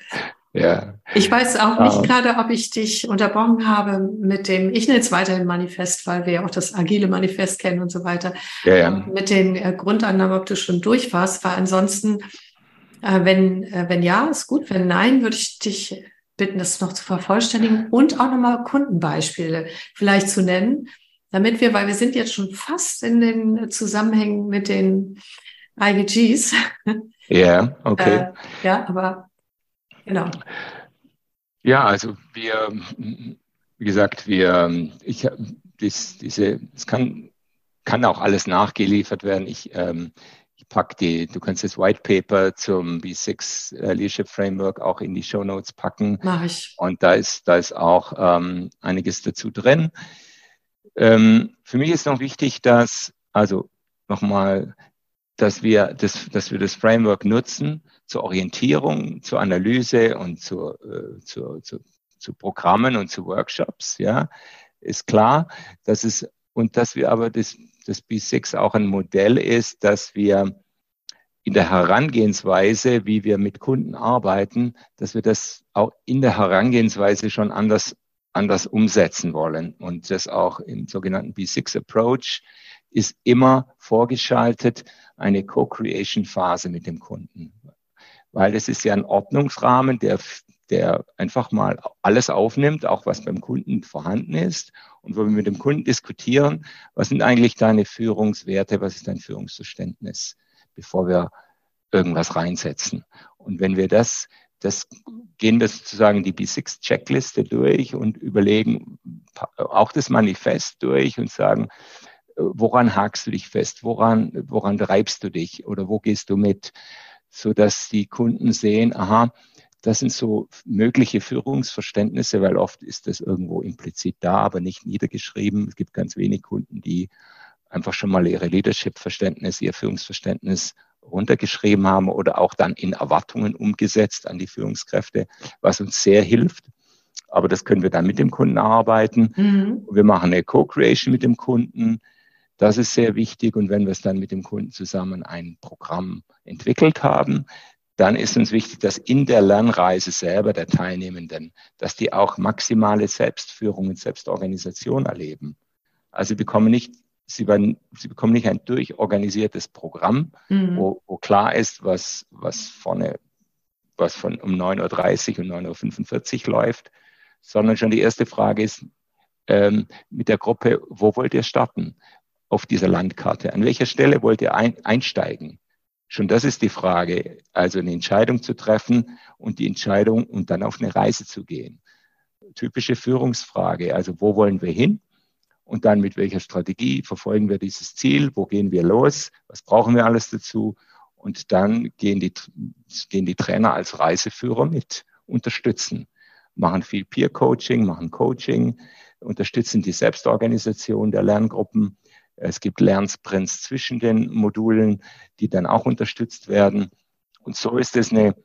ja. ja. Ich weiß auch nicht ja. gerade, ob ich dich unterbrochen habe mit dem, ich nenne es weiterhin Manifest, weil wir ja auch das agile Manifest kennen und so weiter. Ja, ja. Mit den äh, Grundannahmen, ob du schon durch warst, weil ansonsten, äh, wenn, äh, wenn ja, ist gut. Wenn nein, würde ich dich bitten, das noch zu vervollständigen und auch nochmal Kundenbeispiele vielleicht zu nennen, damit wir, weil wir sind jetzt schon fast in den Zusammenhängen mit den IVGs. Ja, okay. Äh, ja, aber genau. Ja, also wir, wie gesagt, wir, ich, dies, diese, es kann, kann auch alles nachgeliefert werden. Ich, ähm, ich pack die, du kannst das White Paper zum B6 äh, Leadership Framework auch in die Show Notes packen. Mach ich. Und da ist, da ist auch ähm, einiges dazu drin. Ähm, für mich ist noch wichtig, dass, also nochmal, dass wir das, dass wir das Framework nutzen zur Orientierung, zur Analyse und zur, äh, zu, zu, zu Programmen und zu Workshops, ja, ist klar, dass es, und dass wir aber das, das B6 auch ein Modell ist, dass wir in der Herangehensweise, wie wir mit Kunden arbeiten, dass wir das auch in der Herangehensweise schon anders anders umsetzen wollen. Und das auch im sogenannten B6 Approach ist immer vorgeschaltet eine Co-Creation-Phase mit dem Kunden. Weil es ist ja ein Ordnungsrahmen, der, der einfach mal alles aufnimmt, auch was beim Kunden vorhanden ist. Und wo wir mit dem Kunden diskutieren, was sind eigentlich deine Führungswerte, was ist dein Führungsverständnis, bevor wir irgendwas reinsetzen. Und wenn wir das das gehen wir sozusagen die B6-Checkliste durch und überlegen auch das Manifest durch und sagen, woran hakst du dich fest? Woran, woran treibst du dich? Oder wo gehst du mit? So dass die Kunden sehen, aha, das sind so mögliche Führungsverständnisse, weil oft ist das irgendwo implizit da, aber nicht niedergeschrieben. Es gibt ganz wenig Kunden, die einfach schon mal ihre Leadership-Verständnis, ihr Führungsverständnis runtergeschrieben haben oder auch dann in Erwartungen umgesetzt an die Führungskräfte, was uns sehr hilft. Aber das können wir dann mit dem Kunden arbeiten. Mhm. Wir machen eine Co-Creation mit dem Kunden. Das ist sehr wichtig. Und wenn wir es dann mit dem Kunden zusammen ein Programm entwickelt haben, dann ist uns wichtig, dass in der Lernreise selber der Teilnehmenden, dass die auch maximale Selbstführung und Selbstorganisation erleben. Also bekommen nicht Sie, werden, sie bekommen nicht ein durchorganisiertes Programm, mhm. wo, wo klar ist, was, was vorne, was von um 9.30 Uhr und 9.45 Uhr läuft, sondern schon die erste Frage ist ähm, mit der Gruppe, wo wollt ihr starten auf dieser Landkarte? An welcher Stelle wollt ihr ein, einsteigen? Schon das ist die Frage, also eine Entscheidung zu treffen und die Entscheidung und dann auf eine Reise zu gehen. Typische Führungsfrage, also wo wollen wir hin? Und dann mit welcher Strategie verfolgen wir dieses Ziel, wo gehen wir los, was brauchen wir alles dazu und dann gehen die, gehen die Trainer als Reiseführer mit, unterstützen, machen viel Peer-Coaching, machen Coaching, unterstützen die Selbstorganisation der Lerngruppen. Es gibt Lernsprints zwischen den Modulen, die dann auch unterstützt werden. Und so ist es eine,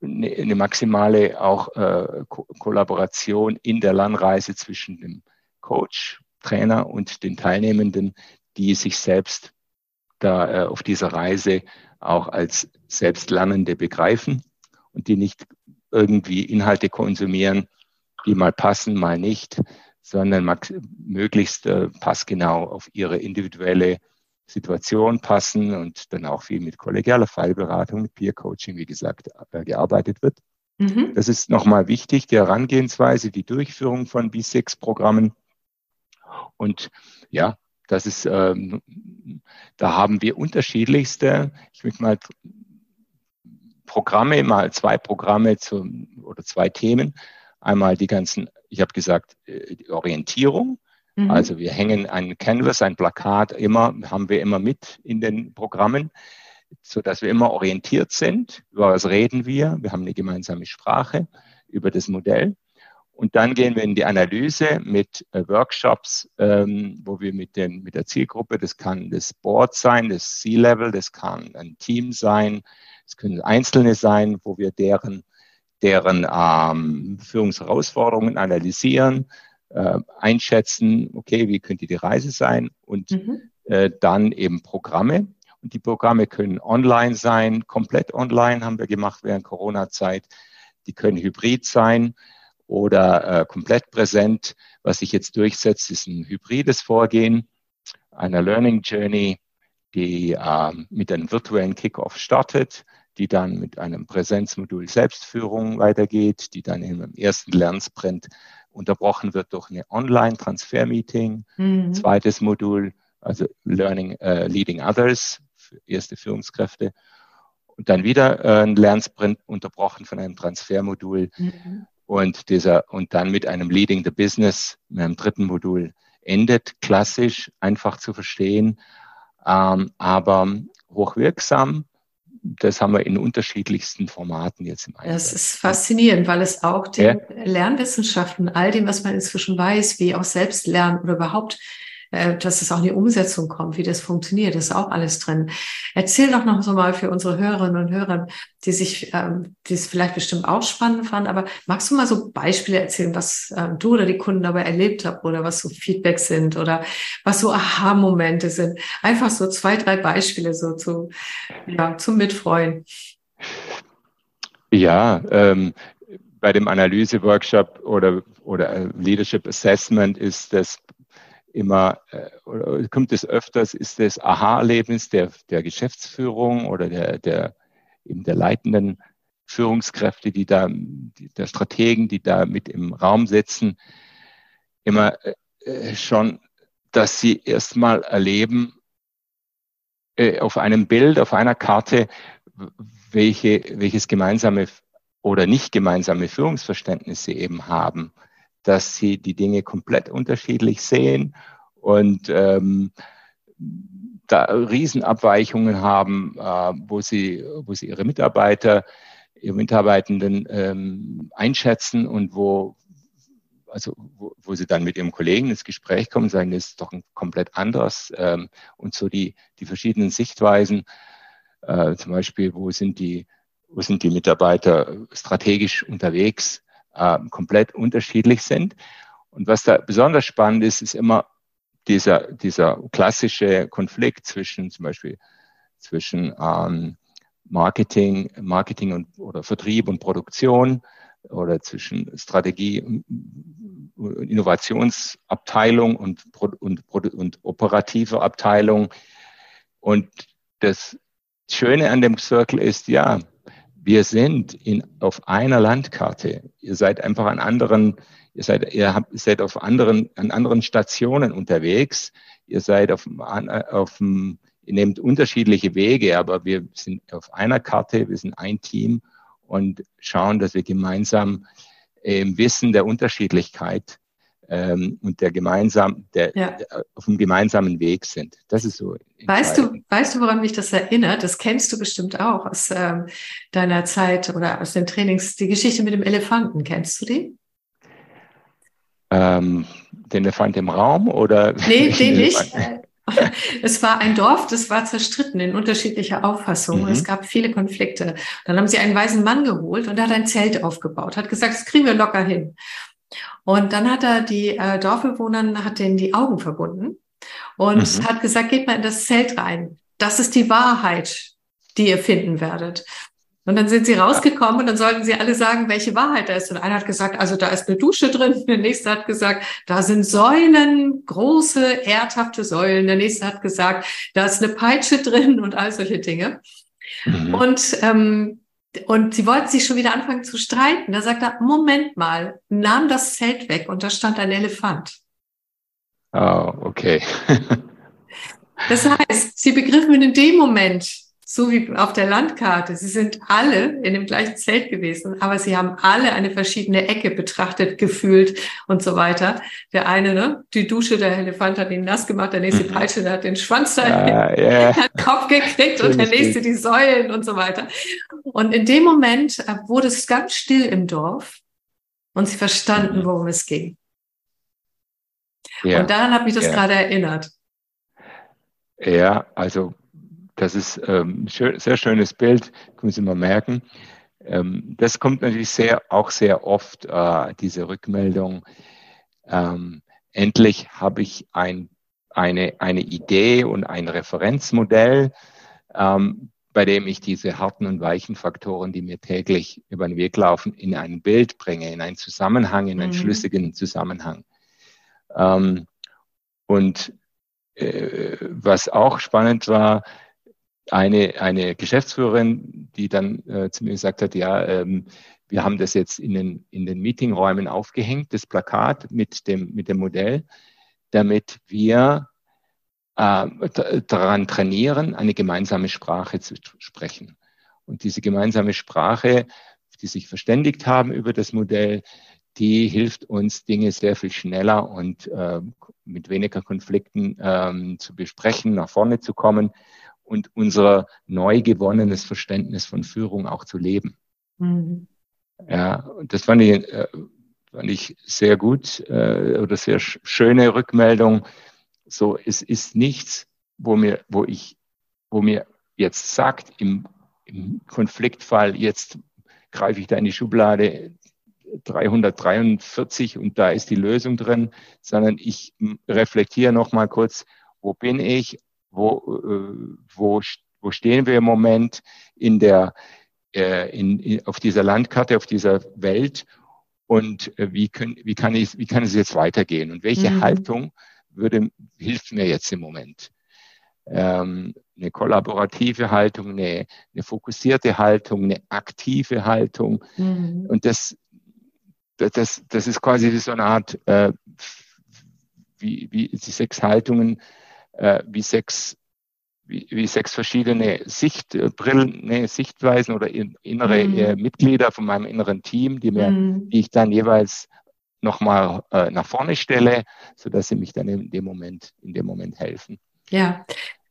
eine, maximale auch äh, Ko Kollaboration in der Lernreise zwischen dem Coach, Trainer und den Teilnehmenden, die sich selbst da äh, auf dieser Reise auch als Selbstlernende begreifen und die nicht irgendwie Inhalte konsumieren, die mal passen, mal nicht, sondern möglichst äh, passgenau auf ihre individuelle Situation passen und dann auch viel mit kollegialer Fallberatung, mit Peer Coaching, wie gesagt, äh, gearbeitet wird. Mhm. Das ist nochmal wichtig, die Herangehensweise, die Durchführung von B6-Programmen. Und ja, das ist, ähm, da haben wir unterschiedlichste, ich möchte mal Programme, mal zwei Programme zu, oder zwei Themen. Einmal die ganzen ich habe gesagt, äh, die Orientierung. Mhm. Also wir hängen ein Canvas, ein Plakat immer, haben wir immer mit in den Programmen, so dass wir immer orientiert sind. Über was reden wir? Wir haben eine gemeinsame Sprache über das Modell. Und dann gehen wir in die Analyse mit äh, Workshops, ähm, wo wir mit, den, mit der Zielgruppe, das kann das Board sein, das C-Level, das kann ein Team sein, es können Einzelne sein, wo wir deren deren ähm, Führungsherausforderungen analysieren, äh, einschätzen, okay, wie könnte die Reise sein und mhm. äh, dann eben Programme. Und die Programme können online sein, komplett online haben wir gemacht während Corona-Zeit. Die können hybrid sein oder äh, komplett präsent. Was sich jetzt durchsetzt, ist ein hybrides Vorgehen einer Learning Journey, die äh, mit einem virtuellen Kickoff startet die dann mit einem Präsenzmodul Selbstführung weitergeht, die dann im ersten Lernsprint unterbrochen wird durch eine Online-Transfer-Meeting. Mhm. Zweites Modul, also Learning, äh, Leading Others, erste Führungskräfte. Und dann wieder äh, ein Lernsprint unterbrochen von einem Transfermodul. Mhm. Und dieser, und dann mit einem Leading the Business, mit einem dritten Modul endet. Klassisch, einfach zu verstehen, ähm, aber hochwirksam das haben wir in unterschiedlichsten Formaten jetzt im Einsatz. Das ist faszinierend, weil es auch den ja. Lernwissenschaften, all dem, was man inzwischen weiß, wie auch Selbstlernen oder überhaupt dass es auch in die Umsetzung kommt, wie das funktioniert, das ist auch alles drin. Erzähl doch noch so mal für unsere Hörerinnen und Hörer, die sich, ähm, die es vielleicht bestimmt auch spannend fanden, aber magst du mal so Beispiele erzählen, was ähm, du oder die Kunden dabei erlebt habt oder was so Feedbacks sind oder was so Aha-Momente sind? Einfach so zwei, drei Beispiele so zu, ja, zum Mitfreuen. Ja, ähm, bei dem Analyse-Workshop oder, oder äh, Leadership Assessment ist das immer, äh, oder kommt es öfters, ist das Aha-Erlebnis der, der Geschäftsführung oder der, der, eben der leitenden Führungskräfte, die da, die, der Strategen, die da mit im Raum sitzen, immer äh, schon, dass sie erstmal erleben, äh, auf einem Bild, auf einer Karte, welche, welches gemeinsame oder nicht gemeinsame Führungsverständnis sie eben haben dass sie die Dinge komplett unterschiedlich sehen und ähm, da Riesenabweichungen haben, äh, wo, sie, wo sie ihre Mitarbeiter, ihre Mitarbeitenden ähm, einschätzen und wo, also wo, wo sie dann mit ihrem Kollegen ins Gespräch kommen, sagen, das ist doch ein komplett anderes ähm, und so die, die verschiedenen Sichtweisen, äh, zum Beispiel, wo sind die, wo sind die Mitarbeiter strategisch unterwegs, äh, komplett unterschiedlich sind. Und was da besonders spannend ist, ist immer dieser, dieser klassische Konflikt zwischen zum Beispiel zwischen ähm, Marketing, Marketing und, oder Vertrieb und Produktion oder zwischen Strategie, Innovationsabteilung und, und, und operative Abteilung. Und das Schöne an dem Circle ist, ja, wir sind in, auf einer Landkarte. Ihr seid einfach an anderen, ihr seid, ihr habt, ihr seid auf anderen, an anderen Stationen unterwegs. Ihr seid auf, auf, ihr nehmt unterschiedliche Wege, aber wir sind auf einer Karte, wir sind ein Team und schauen, dass wir gemeinsam im Wissen der Unterschiedlichkeit ähm, und der gemeinsam, der, ja. der, auf dem gemeinsamen Weg sind. Das ist so. Weißt du, weißt du, woran mich das erinnert? Das kennst du bestimmt auch aus ähm, deiner Zeit oder aus den Trainings. Die Geschichte mit dem Elefanten, kennst du die? Äh, ähm, den Elefant im Raum oder? Nee, den nicht. Es war ein Dorf, das war zerstritten in unterschiedlicher Auffassung. Mhm. Es gab viele Konflikte. Dann haben sie einen weisen Mann geholt und der hat ein Zelt aufgebaut, hat gesagt, das kriegen wir locker hin. Und dann hat er die äh, Dorfbewohnern, hat denen die Augen verbunden und mhm. hat gesagt, geht mal in das Zelt rein. Das ist die Wahrheit, die ihr finden werdet. Und dann sind sie rausgekommen und dann sollten sie alle sagen, welche Wahrheit da ist. Und einer hat gesagt, also da ist eine Dusche drin. Der nächste hat gesagt, da sind Säulen, große, erdhafte Säulen. Der nächste hat gesagt, da ist eine Peitsche drin und all solche Dinge. Mhm. Und, ähm, und sie wollten sich schon wieder anfangen zu streiten. Da sagt er, Moment mal, nahm das Zelt weg und da stand ein Elefant. Oh, okay. das heißt, sie begriffen in dem Moment, so wie auf der Landkarte. Sie sind alle in dem gleichen Zelt gewesen, aber sie haben alle eine verschiedene Ecke betrachtet, gefühlt und so weiter. Der eine, ne, die Dusche, der Elefant hat ihn nass gemacht, der nächste mhm. Peitsche, der hat den Schwanz da ja, yeah. den Kopf gekriegt und der nächste die Säulen und so weiter. Und in dem Moment äh, wurde es ganz still im Dorf und sie verstanden, mhm. worum es ging. Ja. Und daran hat mich das ja. gerade erinnert. Ja, also das ist ähm, schön, sehr schönes Bild, können Sie mal merken. Ähm, das kommt natürlich sehr, auch sehr oft, äh, diese Rückmeldung. Ähm, endlich habe ich ein, eine, eine Idee und ein Referenzmodell, ähm, bei dem ich diese harten und weichen Faktoren, die mir täglich über den Weg laufen, in ein Bild bringe, in einen Zusammenhang, in einen mhm. schlüssigen Zusammenhang. Ähm, und äh, was auch spannend war, eine, eine Geschäftsführerin, die dann äh, zu mir gesagt hat, ja, ähm, wir haben das jetzt in den, in den Meetingräumen aufgehängt, das Plakat mit dem, mit dem Modell, damit wir äh, daran trainieren, eine gemeinsame Sprache zu sprechen. Und diese gemeinsame Sprache, die sich verständigt haben über das Modell, die hilft uns, Dinge sehr viel schneller und äh, mit weniger Konflikten ähm, zu besprechen, nach vorne zu kommen und unser neu gewonnenes Verständnis von Führung auch zu leben. Mhm. Ja, und das fand ich, äh, fand ich sehr gut äh, oder sehr schöne Rückmeldung. So, es ist nichts, wo mir, wo ich, wo mir jetzt sagt, im, im Konfliktfall, jetzt greife ich da in die Schublade 343 und da ist die Lösung drin, sondern ich reflektiere noch mal kurz, wo bin ich wo, äh, wo, wo stehen wir im Moment in der, äh, in, in, auf dieser Landkarte, auf dieser Welt und äh, wie, können, wie, kann ich, wie kann es jetzt weitergehen und welche mhm. Haltung würde, hilft mir jetzt im Moment? Ähm, eine kollaborative Haltung, eine, eine fokussierte Haltung, eine aktive Haltung. Mhm. Und das, das, das ist quasi so eine Art, äh, wie, wie die sechs Haltungen äh, wie sechs wie, wie sechs verschiedene Sichtbrillen, nee, Sichtweisen oder innere mhm. äh, Mitglieder von meinem inneren Team, die mir, mhm. die ich dann jeweils nochmal äh, nach vorne stelle, so dass sie mich dann in dem Moment, in dem Moment helfen. Ja,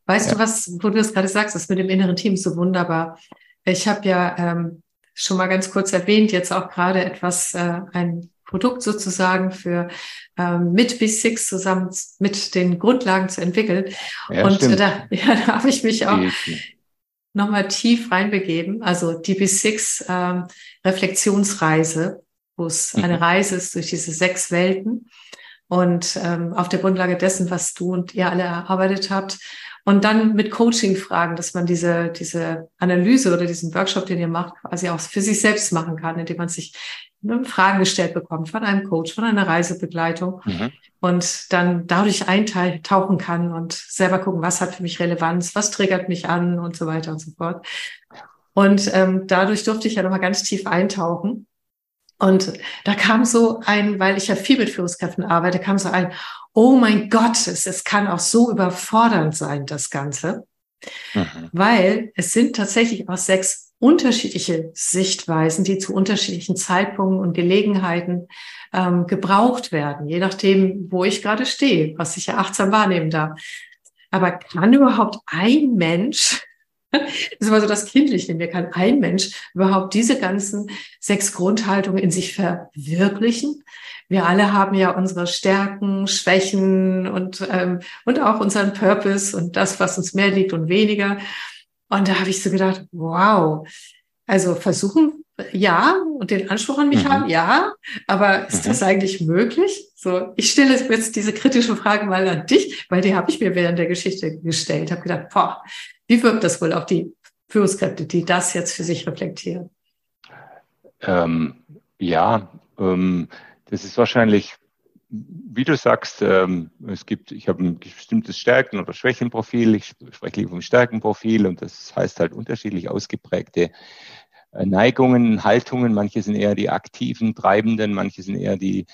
weißt ja. du was, wo du das gerade sagst, das mit dem inneren Team ist so wunderbar. Ich habe ja ähm, schon mal ganz kurz erwähnt, jetzt auch gerade etwas, äh, ein Produkt sozusagen für ähm, mit B6 zusammen mit den Grundlagen zu entwickeln. Ja, und äh, da, ja, da habe ich mich auch nochmal tief reinbegeben. Also die B6 ähm, Reflexionsreise, wo es mhm. eine Reise ist durch diese sechs Welten und ähm, auf der Grundlage dessen, was du und ihr alle erarbeitet habt. Und dann mit Coaching-Fragen, dass man diese, diese Analyse oder diesen Workshop, den ihr macht, quasi auch für sich selbst machen kann, indem man sich Fragen gestellt bekommt von einem Coach, von einer Reisebegleitung mhm. und dann dadurch eintauchen kann und selber gucken, was hat für mich Relevanz, was triggert mich an und so weiter und so fort. Und ähm, dadurch durfte ich ja nochmal ganz tief eintauchen. Und da kam so ein, weil ich ja viel mit Führungskräften arbeite, kam so ein, oh mein Gott, es, es kann auch so überfordernd sein, das Ganze. Mhm. Weil es sind tatsächlich auch sechs unterschiedliche Sichtweisen, die zu unterschiedlichen Zeitpunkten und Gelegenheiten ähm, gebraucht werden, je nachdem, wo ich gerade stehe, was ich ja achtsam wahrnehmen darf. Aber kann überhaupt ein Mensch, das ist immer so das Kindliche in mir, kann ein Mensch überhaupt diese ganzen sechs Grundhaltungen in sich verwirklichen? wir alle haben ja unsere Stärken, Schwächen und, ähm, und auch unseren Purpose und das, was uns mehr liegt und weniger. Und da habe ich so gedacht, wow, also versuchen, ja, und den Anspruch an mich mhm. haben, ja, aber ist mhm. das eigentlich möglich? So, ich stelle jetzt diese kritischen Fragen mal an dich, weil die habe ich mir während der Geschichte gestellt. Habe gedacht, boah, wie wirkt das wohl auf die Führungskräfte, die das jetzt für sich reflektieren? Ähm, ja, ähm, das ist wahrscheinlich, wie du sagst, ähm, es gibt, ich habe ein bestimmtes Stärken- oder Schwächenprofil. Ich spreche lieber vom Stärkenprofil und das heißt halt unterschiedlich ausgeprägte äh, Neigungen, Haltungen. Manche sind eher die aktiven, treibenden, manche sind eher die,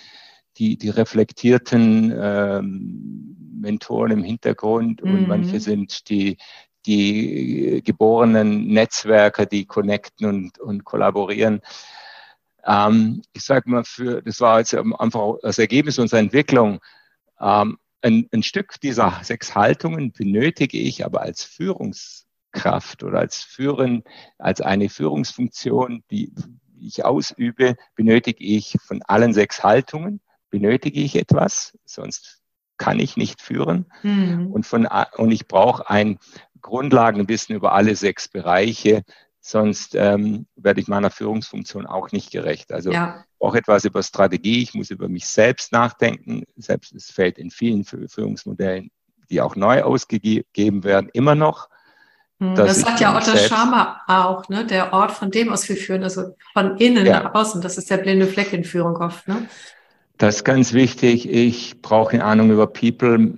die, die reflektierten ähm, Mentoren im Hintergrund und mhm. manche sind die, die geborenen Netzwerker, die connecten und, und kollaborieren. Ähm, ich sage mal, für, das war jetzt einfach das Ergebnis unserer Entwicklung. Ähm, ein, ein Stück dieser sechs Haltungen benötige ich aber als Führungskraft oder als Führen, als eine Führungsfunktion, die ich ausübe, benötige ich von allen sechs Haltungen, benötige ich etwas, sonst kann ich nicht führen. Mhm. Und, von, und ich brauche ein Grundlagenwissen über alle sechs Bereiche, sonst ähm, werde ich meiner Führungsfunktion auch nicht gerecht. Also ja. auch etwas über Strategie, ich muss über mich selbst nachdenken. Selbst es fällt in vielen Führungsmodellen, die auch neu ausgegeben werden, immer noch. Hm, das sagt ja Otto Schama auch, ne? der Ort, von dem aus wir führen, also von innen ja. nach außen. Das ist der blinde Fleck in Führung oft. Ne? Das ist ganz wichtig. Ich brauche eine Ahnung über People,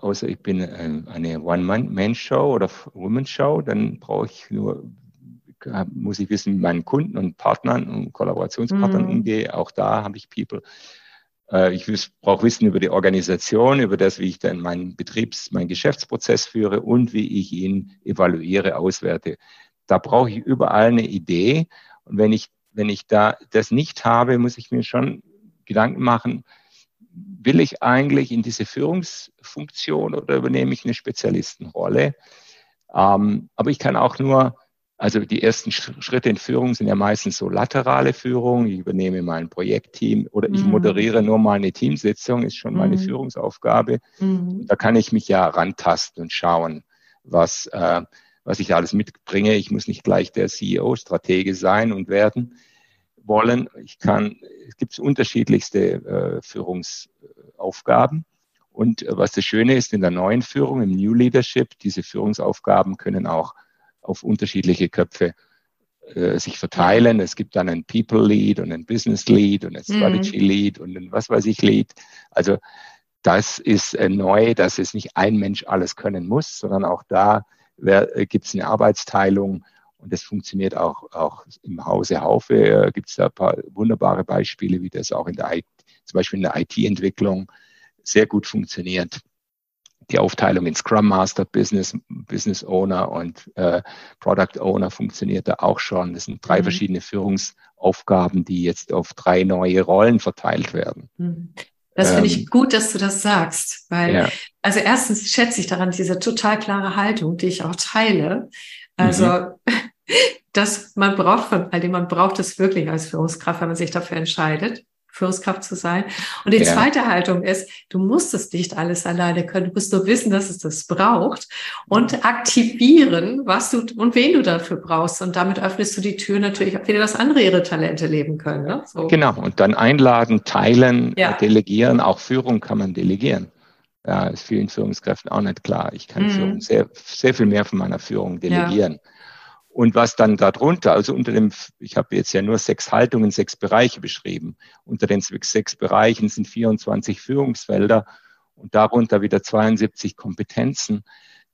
außer ich bin äh, eine One-Man-Show oder Woman-Show, dann brauche ich nur muss ich wissen, mit meinen Kunden und Partnern und Kollaborationspartnern mhm. umgehe. Auch da habe ich People. Äh, ich brauche Wissen über die Organisation, über das, wie ich dann meinen Betriebs-, meinen Geschäftsprozess führe und wie ich ihn evaluiere, auswerte. Da brauche ich überall eine Idee. Und wenn ich, wenn ich da das nicht habe, muss ich mir schon Gedanken machen, will ich eigentlich in diese Führungsfunktion oder übernehme ich eine Spezialistenrolle? Ähm, aber ich kann auch nur also die ersten Schritte in Führung sind ja meistens so laterale Führung. Ich übernehme mal ein Projektteam oder ich mhm. moderiere nur mal eine Teamsitzung, ist schon meine mhm. Führungsaufgabe. Mhm. Da kann ich mich ja rantasten und schauen, was, äh, was ich alles mitbringe. Ich muss nicht gleich der CEO-Stratege sein und werden wollen. Ich kann, es gibt unterschiedlichste äh, Führungsaufgaben. Und äh, was das Schöne ist in der neuen Führung, im New Leadership, diese Führungsaufgaben können auch auf unterschiedliche Köpfe äh, sich verteilen. Es gibt dann ein People Lead und ein Business Lead und ein mhm. Strategy. Lead und ein was weiß ich Lead. Also das ist äh, neu, dass es nicht ein Mensch alles können muss, sondern auch da äh, gibt es eine Arbeitsteilung und das funktioniert auch, auch im Hause Haufe. Äh, gibt es da ein paar wunderbare Beispiele, wie das auch in der IT, zum Beispiel in der IT-Entwicklung sehr gut funktioniert die Aufteilung in Scrum Master, Business, Business Owner und äh, Product Owner funktioniert da auch schon. Das sind drei mhm. verschiedene Führungsaufgaben, die jetzt auf drei neue Rollen verteilt werden. Mhm. Das finde ich ähm, gut, dass du das sagst, weil, ja. also erstens schätze ich daran diese total klare Haltung, die ich auch teile. Also, mhm. dass man braucht von all dem, man braucht es wirklich als Führungskraft, wenn man sich dafür entscheidet. Führungskraft zu sein. Und die ja. zweite Haltung ist, du musst es nicht alles alleine können. Du musst nur wissen, dass es das braucht und aktivieren, was du und wen du dafür brauchst. Und damit öffnest du die Tür natürlich auch wieder, dass andere ihre Talente leben können. Ne? So. Genau. Und dann einladen, teilen, ja. delegieren. Auch Führung kann man delegieren. Ja, ist vielen Führungskräften auch nicht klar. Ich kann mhm. Führung sehr, sehr viel mehr von meiner Führung delegieren. Ja. Und was dann darunter, also unter dem, ich habe jetzt ja nur sechs Haltungen, sechs Bereiche beschrieben. Unter den sechs Bereichen sind 24 Führungsfelder und darunter wieder 72 Kompetenzen.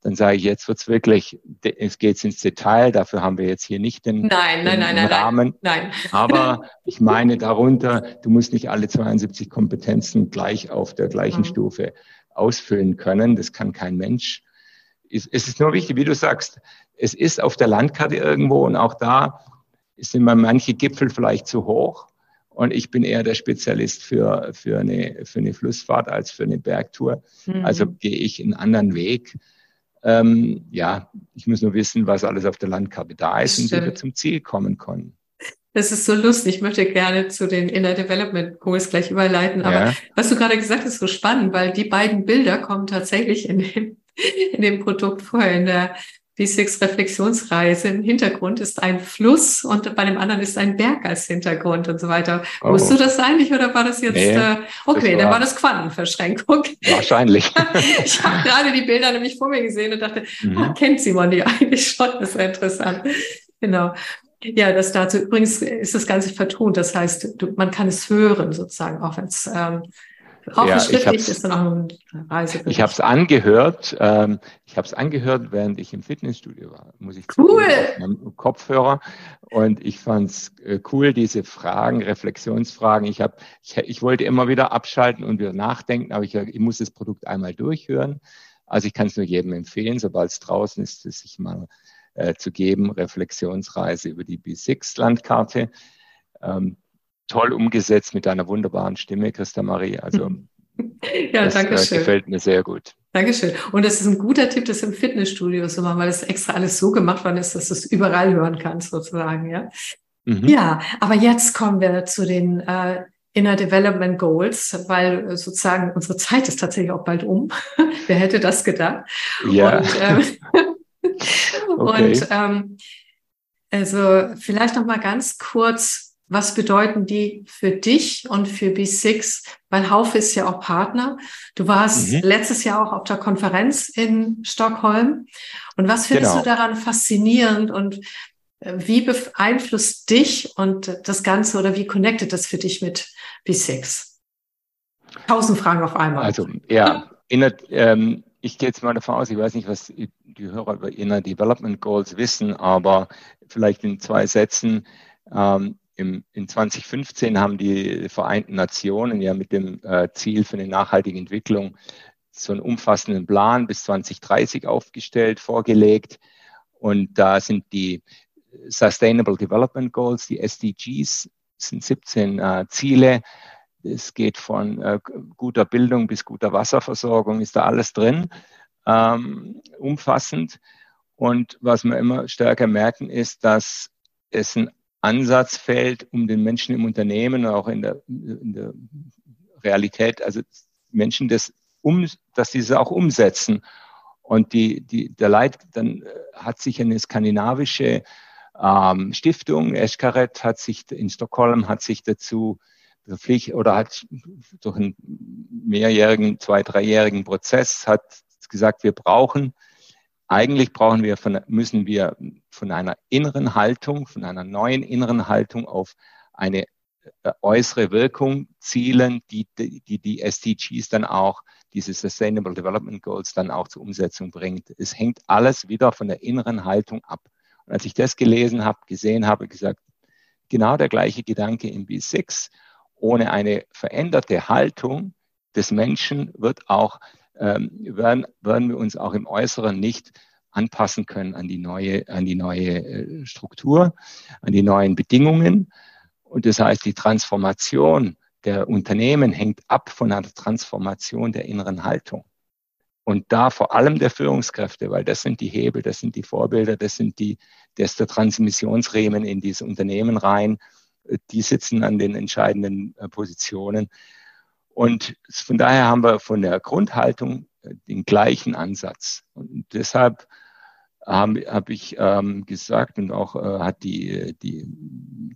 Dann sage ich, jetzt wird's wirklich, es geht ins Detail, dafür haben wir jetzt hier nicht den, nein, nein, den nein, Rahmen. Nein, nein. Aber ich meine darunter, du musst nicht alle 72 Kompetenzen gleich auf der gleichen mhm. Stufe ausfüllen können. Das kann kein Mensch. Es ist nur wichtig, wie du sagst, es ist auf der Landkarte irgendwo und auch da sind mir manche Gipfel vielleicht zu hoch. Und ich bin eher der Spezialist für, für, eine, für eine Flussfahrt als für eine Bergtour. Mhm. Also gehe ich einen anderen Weg. Ähm, ja, ich muss nur wissen, was alles auf der Landkarte da ist Stimmt. und wie wir zum Ziel kommen können. Das ist so lustig. Ich möchte gerne zu den Inner Development Goals gleich überleiten. Aber ja. was du gerade gesagt hast, ist so spannend, weil die beiden Bilder kommen tatsächlich in dem, in dem Produkt vorher, in der B6 Reflexionsreise. Im Hintergrund ist ein Fluss und bei dem anderen ist ein Berg als Hintergrund und so weiter. Oh. Wusstest du das eigentlich oder war das jetzt, nee, äh, okay, war, dann war das Quantenverschränkung. Wahrscheinlich. ich habe gerade die Bilder nämlich vor mir gesehen und dachte, mhm. oh, kennt Simon die eigentlich schon? Das ist ja interessant. Genau. Ja, das dazu. Übrigens ist das Ganze vertont. Das heißt, du, man kann es hören sozusagen, auch wenn es ähm, ja, schriftlich ist dann auch. Ich habe es angehört. Ähm, ich habe es angehört, während ich im Fitnessstudio war, muss ich cool. Zugeben, Kopfhörer. Und ich fand es äh, cool, diese Fragen, Reflexionsfragen. Ich, hab, ich, ich wollte immer wieder abschalten und wieder nachdenken, aber ich, ich muss das Produkt einmal durchhören. Also ich kann es nur jedem empfehlen, sobald es draußen ist, es sich mal äh, zu geben, Reflexionsreise über die B6-Landkarte. Ähm, toll umgesetzt mit deiner wunderbaren Stimme, Christa Marie. Also ja, das danke äh, schön. gefällt mir sehr gut. Dankeschön. Und das ist ein guter Tipp, das im Fitnessstudio zu machen, weil das extra alles so gemacht worden ist, dass du es überall hören kannst, sozusagen. Ja, mhm. ja aber jetzt kommen wir zu den äh, Inner Development Goals, weil äh, sozusagen unsere Zeit ist tatsächlich auch bald um. Wer hätte das gedacht? Ja. Und, ähm, okay. und ähm, also vielleicht noch mal ganz kurz, was bedeuten die für dich und für B6? Weil Haufe ist ja auch Partner. Du warst mhm. letztes Jahr auch auf der Konferenz in Stockholm. Und was findest genau. du daran faszinierend und äh, wie beeinflusst dich und das Ganze oder wie connected das für dich mit B6? Tausend Fragen auf einmal. Also, ja, der, ähm, ich gehe jetzt mal davon aus, ich weiß nicht, was die Hörer über Inner Development Goals wissen, aber vielleicht in zwei Sätzen. Ähm, im, in 2015 haben die Vereinten Nationen ja mit dem äh, Ziel für eine nachhaltige Entwicklung so einen umfassenden Plan bis 2030 aufgestellt, vorgelegt. Und da sind die Sustainable Development Goals, die SDGs, sind 17 äh, Ziele. Es geht von äh, guter Bildung bis guter Wasserversorgung, ist da alles drin, ähm, umfassend. Und was wir immer stärker merken, ist, dass es ein Ansatzfeld, um den Menschen im Unternehmen, auch in der, in der Realität, also Menschen das um, dass sie es auch umsetzen. Und die, die, der Leit, dann äh, hat sich eine skandinavische ähm, Stiftung, Eschkaret, hat sich in Stockholm, hat sich dazu verpflichtet oder hat durch einen mehrjährigen, zwei, dreijährigen Prozess hat gesagt, wir brauchen eigentlich brauchen wir von, müssen wir von einer inneren Haltung, von einer neuen inneren Haltung auf eine äh, äußere Wirkung zielen, die, die die SDGs dann auch, diese Sustainable Development Goals dann auch zur Umsetzung bringt. Es hängt alles wieder von der inneren Haltung ab. Und als ich das gelesen habe, gesehen habe, gesagt, genau der gleiche Gedanke im B6. Ohne eine veränderte Haltung des Menschen wird auch ähm, werden, werden wir uns auch im Äußeren nicht anpassen können an die neue, an die neue äh, Struktur, an die neuen Bedingungen. Und das heißt, die Transformation der Unternehmen hängt ab von einer Transformation der inneren Haltung. Und da vor allem der Führungskräfte, weil das sind die Hebel, das sind die Vorbilder, das sind die, das ist der Transmissionsriemen in diese Unternehmen rein. Die sitzen an den entscheidenden äh, Positionen. Und von daher haben wir von der Grundhaltung äh, den gleichen Ansatz. Und deshalb habe hab ich ähm, gesagt und auch äh, hat die, die,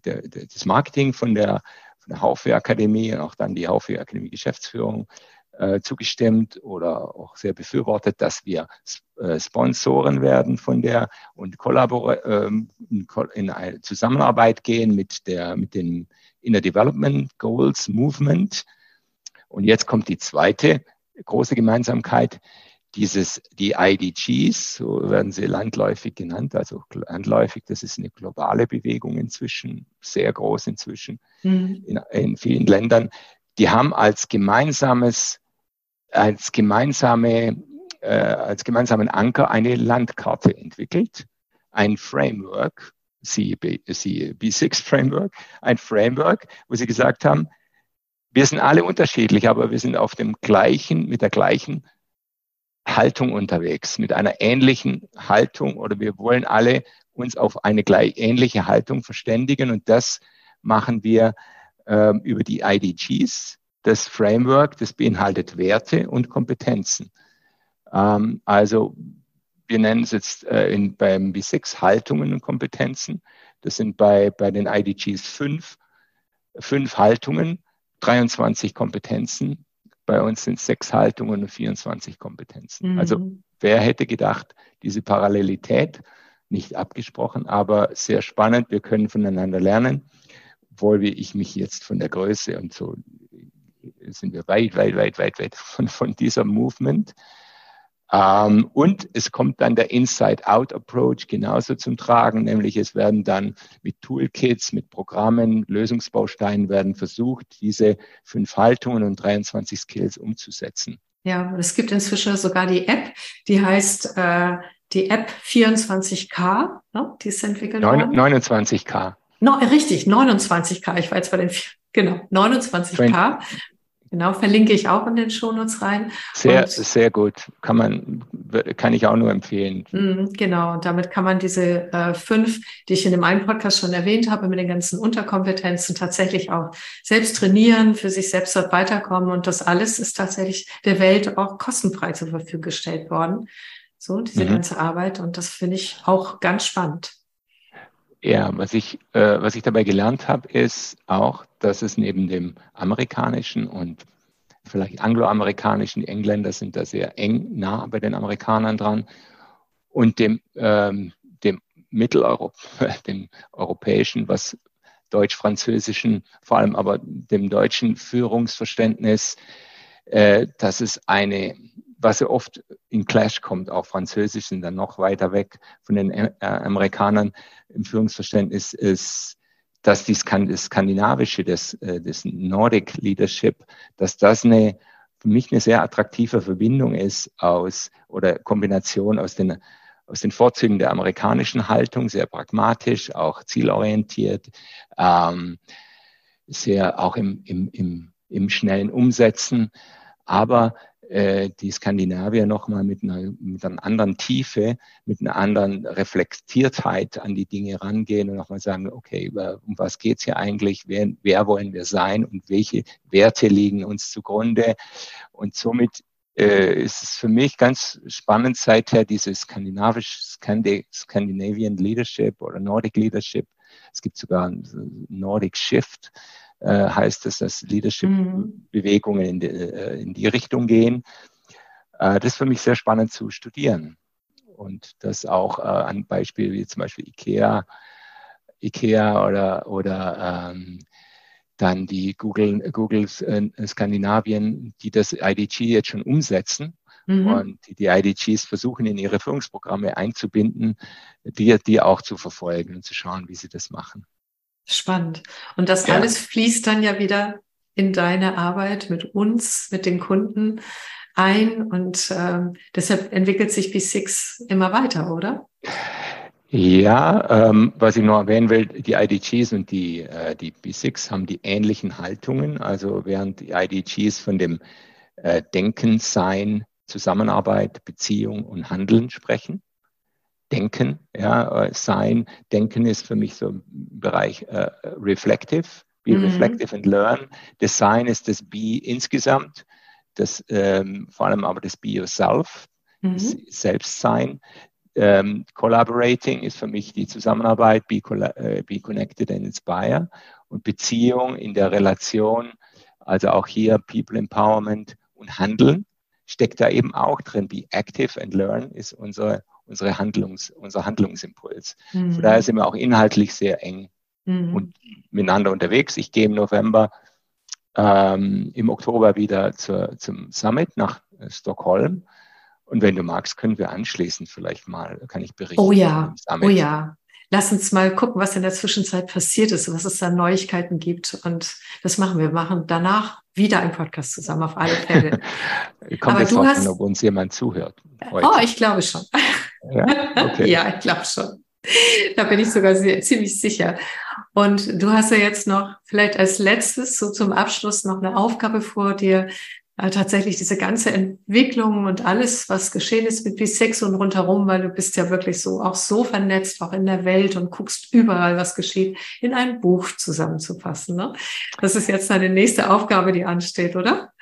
der, der, das Marketing von der, von der Haufe Akademie und auch dann die Haufe Akademie Geschäftsführung äh, zugestimmt oder auch sehr befürwortet, dass wir äh, Sponsoren werden von der und kollabor ähm, in eine Zusammenarbeit gehen mit der mit den Inner Development Goals Movement und jetzt kommt die zweite große Gemeinsamkeit. Dieses, die IDGs, so werden sie landläufig genannt, also landläufig, das ist eine globale Bewegung inzwischen, sehr groß inzwischen mhm. in, in vielen Ländern. Die haben als gemeinsames, als gemeinsame, äh, als gemeinsamen Anker eine Landkarte entwickelt, ein Framework, B6 Framework, ein Framework, wo sie gesagt haben, wir sind alle unterschiedlich, aber wir sind auf dem gleichen, mit der gleichen Haltung unterwegs, mit einer ähnlichen Haltung oder wir wollen alle uns auf eine gleich ähnliche Haltung verständigen. Und das machen wir äh, über die IDGs. Das Framework, das beinhaltet Werte und Kompetenzen. Ähm, also wir nennen es jetzt äh, in, beim B6 Haltungen und Kompetenzen. Das sind bei, bei den IDGs fünf, fünf Haltungen, 23 Kompetenzen. Bei uns sind es sechs Haltungen und 24 Kompetenzen. Mhm. Also wer hätte gedacht, diese Parallelität, nicht abgesprochen, aber sehr spannend. Wir können voneinander lernen, obwohl ich mich jetzt von der Größe und so sind wir weit, weit, weit, weit, weit von, von dieser Movement. Ähm, und es kommt dann der Inside-Out-Approach genauso zum Tragen, nämlich es werden dann mit Toolkits, mit Programmen, Lösungsbausteinen werden versucht, diese fünf Haltungen und 23 Skills umzusetzen. Ja, es gibt inzwischen sogar die App, die heißt äh, die App 24K, ne? die ist entwickelt worden. 29K. No, richtig, 29K. Ich war jetzt bei den, genau, 29K. Genau, verlinke ich auch in den Shownotes rein. Sehr, und, sehr gut. Kann man, kann ich auch nur empfehlen. Mhm, genau. Und damit kann man diese äh, fünf, die ich in dem einen Podcast schon erwähnt habe, mit den ganzen Unterkompetenzen tatsächlich auch selbst trainieren, für sich selbst dort weiterkommen. Und das alles ist tatsächlich der Welt auch kostenfrei zur Verfügung gestellt worden. So, diese mhm. ganze Arbeit. Und das finde ich auch ganz spannend. Ja, was ich, äh, was ich dabei gelernt habe, ist auch, dass es neben dem amerikanischen und vielleicht angloamerikanischen, Engländer sind da sehr eng nah bei den Amerikanern dran, und dem, ähm, dem Mitteleuropa, dem europäischen, was deutsch-französischen, vor allem aber dem deutschen Führungsverständnis, äh, dass es eine was ja oft in Clash kommt, auch Französisch sind dann noch weiter weg von den äh, Amerikanern. Im Führungsverständnis, ist, dass die das Skandinavische, das, äh, das Nordic Leadership, dass das eine, für mich eine sehr attraktive Verbindung ist aus oder Kombination aus den, aus den Vorzügen der amerikanischen Haltung, sehr pragmatisch, auch zielorientiert, ähm, sehr auch im, im, im, im schnellen Umsetzen, aber äh, die Skandinavier nochmal mit einer, mit einer anderen Tiefe, mit einer anderen Reflektiertheit an die Dinge rangehen und nochmal sagen, okay, um was geht's hier eigentlich, wer, wer wollen wir sein und welche Werte liegen uns zugrunde. Und somit äh, ist es für mich ganz spannend seither dieses skandinavisch Scandinavian Leadership oder Nordic Leadership. Es gibt sogar ein Nordic Shift, äh, heißt es, dass Leadership-Bewegungen in, die, äh, in die Richtung gehen. Äh, das ist für mich sehr spannend zu studieren. Und das auch äh, an Beispielen wie zum Beispiel IKEA, IKEA oder, oder ähm, dann die Google, Google äh, Skandinavien, die das IDG jetzt schon umsetzen mhm. und die, die IDGs versuchen in ihre Führungsprogramme einzubinden, die, die auch zu verfolgen und zu schauen, wie sie das machen. Spannend. Und das ja. alles fließt dann ja wieder in deine Arbeit mit uns, mit den Kunden ein. Und ähm, deshalb entwickelt sich B6 immer weiter, oder? Ja, ähm, was ich noch erwähnen will, die IDGs und die, äh, die B6 haben die ähnlichen Haltungen. Also während die IDGs von dem äh, Denken, Sein, Zusammenarbeit, Beziehung und Handeln sprechen, Denken, ja, äh, Sein. Denken ist für mich so im Bereich äh, reflective, be mhm. reflective and learn. Design ist das Be insgesamt, das ähm, vor allem aber das Be yourself, mhm. das Selbstsein. Ähm, collaborating ist für mich die Zusammenarbeit, be, äh, be connected and inspire. Und Beziehung in der Relation, also auch hier People Empowerment und Handeln steckt da eben auch drin. Be active and learn ist unsere unsere Handlungs, unser Handlungsimpuls. Mhm. Von daher sind wir auch inhaltlich sehr eng mhm. und miteinander unterwegs. Ich gehe im November, ähm, im Oktober wieder zur, zum Summit nach äh, Stockholm. Und wenn du magst, können wir anschließend vielleicht mal, kann ich berichten. Oh ja, oh ja. Lass uns mal gucken, was in der Zwischenzeit passiert ist, was es da Neuigkeiten gibt. Und das machen wir. Wir machen danach wieder einen Podcast zusammen, auf alle Fälle. Kommt Aber jetzt du hast... ob uns jemand zuhört. Heute. Oh, ich glaube schon. Ja, okay. ja ich glaube schon. Da bin ich sogar sehr, ziemlich sicher. Und du hast ja jetzt noch vielleicht als letztes, so zum Abschluss, noch eine Aufgabe vor dir. äh, tatsächlich diese ganze Entwicklung und alles, was geschehen ist mit V6 und rundherum, weil du bist ja wirklich so auch so vernetzt, auch in der Welt und guckst überall, was geschieht, in ein Buch zusammenzufassen. Ne? Das ist jetzt deine nächste Aufgabe, die ansteht, oder?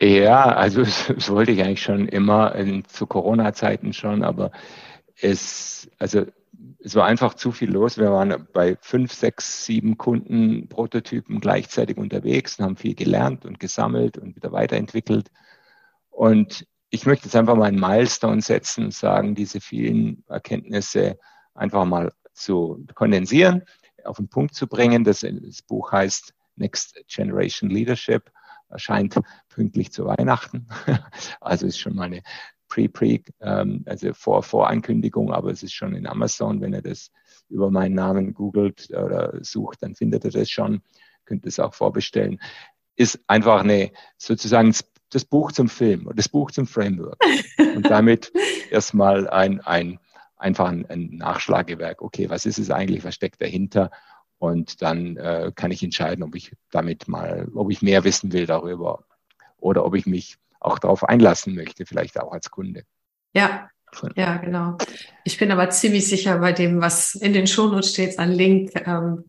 Ja, also das wollte ich eigentlich schon immer in, zu Corona-Zeiten schon, aber es, also es war einfach zu viel los. Wir waren bei fünf, sechs, sieben Kunden, Prototypen gleichzeitig unterwegs und haben viel gelernt und gesammelt und wieder weiterentwickelt. Und ich möchte jetzt einfach mal einen Milestone setzen und sagen, diese vielen Erkenntnisse einfach mal zu kondensieren, auf den Punkt zu bringen. Das, das Buch heißt Next Generation Leadership, erscheint pünktlich zu Weihnachten. Also ist schon mal eine Pre-Pre, ähm, also vor Vorankündigung, aber es ist schon in Amazon. Wenn ihr das über meinen Namen googelt oder sucht, dann findet ihr das schon. Könnt es auch vorbestellen. Ist einfach eine sozusagen das Buch zum Film oder das Buch zum Framework. Und damit erstmal ein, ein einfach ein, ein Nachschlagewerk. Okay, was ist es eigentlich? Was steckt dahinter? Und dann äh, kann ich entscheiden, ob ich damit mal, ob ich mehr wissen will darüber oder ob ich mich auch darauf einlassen möchte, vielleicht auch als Kunde. Ja, ja, genau. Ich bin aber ziemlich sicher bei dem, was in den Shownotes steht, an Link, ähm,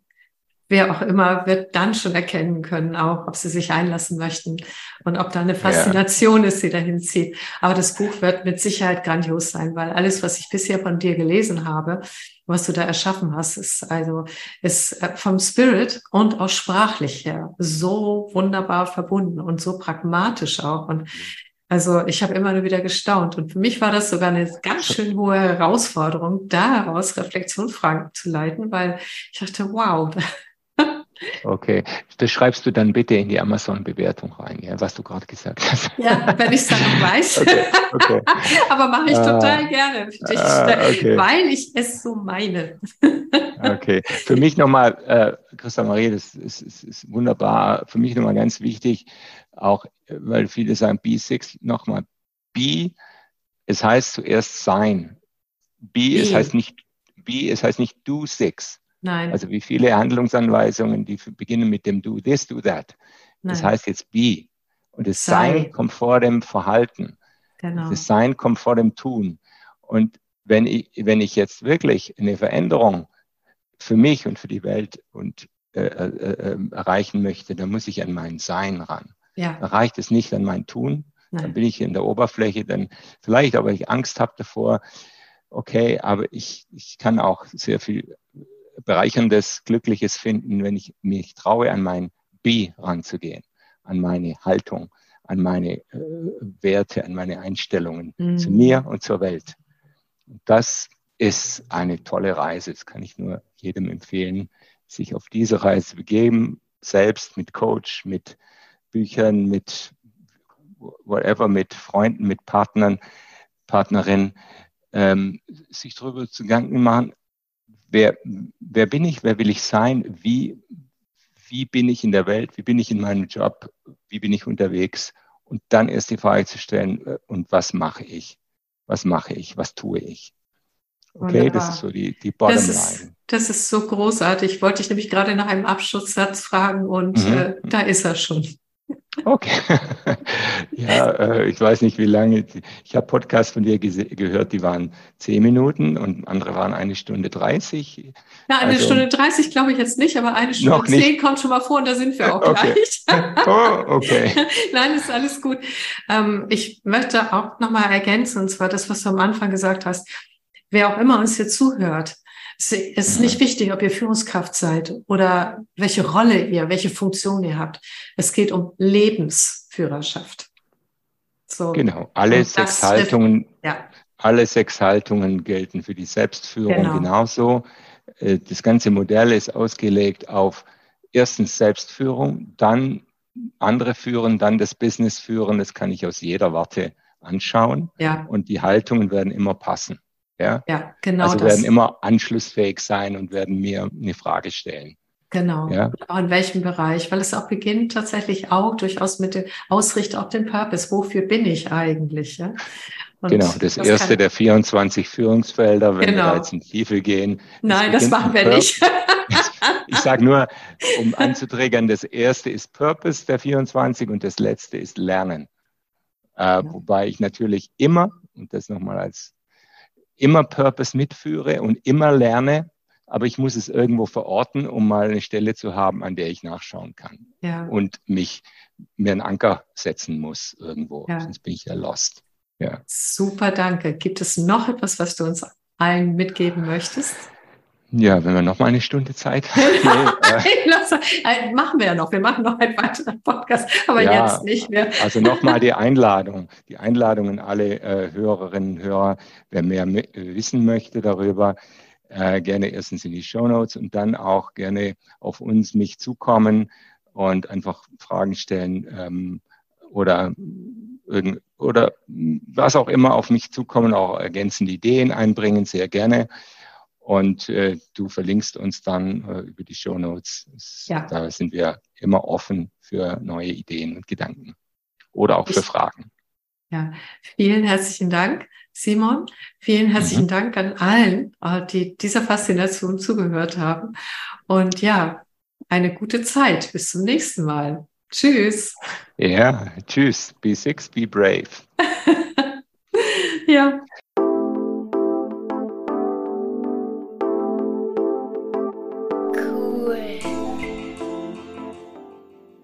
wer auch immer wird dann schon erkennen können, auch ob sie sich einlassen möchten und ob da eine Faszination ja. ist, die dahin zieht. Aber das Buch wird mit Sicherheit grandios sein, weil alles, was ich bisher von dir gelesen habe, was du da erschaffen hast, ist also ist äh, vom Spirit und auch sprachlich her so wunderbar verbunden und so pragmatisch auch und also ich habe immer nur wieder gestaunt. Und für mich war das sogar eine ganz schön hohe Herausforderung, daraus Reflexionsfragen zu leiten, weil ich dachte, wow, Okay, das schreibst du dann bitte in die Amazon-Bewertung rein, ja, was du gerade gesagt hast. Ja, wenn ich es dann noch weiß. Okay, okay. Aber mache ich total gerne, dich, uh, okay. weil ich es so meine. okay, für mich nochmal, äh, Christa Marie, das ist, ist, ist wunderbar. Für mich nochmal ganz wichtig, auch weil viele sagen B6, nochmal B, es heißt zuerst sein. B, B. es heißt nicht B, es heißt nicht do six. Nein. Also wie viele Handlungsanweisungen, die beginnen mit dem Do this, do that. Nein. Das heißt jetzt be. Und das Sei. Sein kommt vor dem Verhalten. Genau. Das Sein kommt vor dem Tun. Und wenn ich, wenn ich jetzt wirklich eine Veränderung für mich und für die Welt und äh, äh, äh erreichen möchte, dann muss ich an mein Sein ran. Ja. Dann reicht es nicht an mein Tun. Nein. Dann bin ich in der Oberfläche, dann vielleicht, aber ich Angst habe davor, okay, aber ich, ich kann auch sehr viel bereicherndes, glückliches finden, wenn ich mich traue, an mein B ranzugehen, an meine Haltung, an meine äh, Werte, an meine Einstellungen mhm. zu mir und zur Welt. Das ist eine tolle Reise. Das kann ich nur jedem empfehlen, sich auf diese Reise begeben, selbst mit Coach, mit Büchern, mit whatever, mit Freunden, mit Partnern, Partnerinnen, ähm, sich darüber zu Gedanken machen, wer, wer bin ich, wer will ich sein, wie, wie bin ich in der Welt, wie bin ich in meinem Job, wie bin ich unterwegs und dann erst die Frage zu stellen, äh, und was mache ich, was mache ich, was tue ich. Okay, Wunderbar. das ist so die, die Bottom das. Das ist so großartig. Wollte ich nämlich gerade nach einem Abschlusssatz fragen und mhm. äh, da ist er schon. Okay. ja, äh, ich weiß nicht, wie lange. Ich habe Podcasts von dir gehört, die waren zehn Minuten und andere waren eine Stunde dreißig. Na, eine also, Stunde dreißig glaube ich jetzt nicht, aber eine Stunde zehn kommt schon mal vor und da sind wir auch okay. gleich. oh, okay. Nein, ist alles gut. Ähm, ich möchte auch nochmal ergänzen, und zwar das, was du am Anfang gesagt hast. Wer auch immer uns hier zuhört, es ist nicht wichtig, ob ihr Führungskraft seid oder welche Rolle ihr, welche Funktion ihr habt. Es geht um Lebensführerschaft. So. Genau, alle sechs Haltungen, ja. alle sechs Haltungen gelten für die Selbstführung genau. genauso. Äh, das ganze Modell ist ausgelegt auf erstens Selbstführung, dann andere führen, dann das Business führen. Das kann ich aus jeder Warte anschauen. Ja. Und die Haltungen werden immer passen. Ja, ja genau. Also das. werden immer anschlussfähig sein und werden mir eine Frage stellen. Genau. Ja. Auch in welchem Bereich? Weil es auch beginnt tatsächlich auch durchaus mit dem Ausrichter auf den Purpose. Wofür bin ich eigentlich? Ja? Und genau, das, das erste der 24 Führungsfelder, wenn genau. wir da jetzt in Tiefe gehen. Nein, das machen wir nicht. ich sage nur, um anzuträgern, das erste ist Purpose der 24 und das letzte ist Lernen. Äh, ja. Wobei ich natürlich immer, und das nochmal als immer Purpose mitführe und immer lerne, aber ich muss es irgendwo verorten, um mal eine Stelle zu haben, an der ich nachschauen kann. Ja. Und mich mir einen Anker setzen muss irgendwo, ja. sonst bin ich ja lost. Ja. Super, danke. Gibt es noch etwas, was du uns allen mitgeben möchtest? Ja, wenn wir noch mal eine Stunde Zeit haben. nee, äh, machen wir ja noch. Wir machen noch einen weiteren Podcast, aber ja, jetzt nicht mehr. also nochmal die Einladung. Die Einladung an alle äh, Hörerinnen und Hörer. Wer mehr wissen möchte darüber, äh, gerne erstens in die Show Notes und dann auch gerne auf uns, mich zukommen und einfach Fragen stellen ähm, oder oder was auch immer auf mich zukommen, auch ergänzende Ideen einbringen, sehr gerne. Und äh, du verlinkst uns dann äh, über die Show Notes. Ja. Da sind wir immer offen für neue Ideen und Gedanken oder auch für Fragen. Ja, vielen herzlichen Dank, Simon. Vielen herzlichen mhm. Dank an allen, äh, die dieser Faszination zugehört haben. Und ja, eine gute Zeit. Bis zum nächsten Mal. Tschüss. Ja, tschüss. Be six, be brave. ja.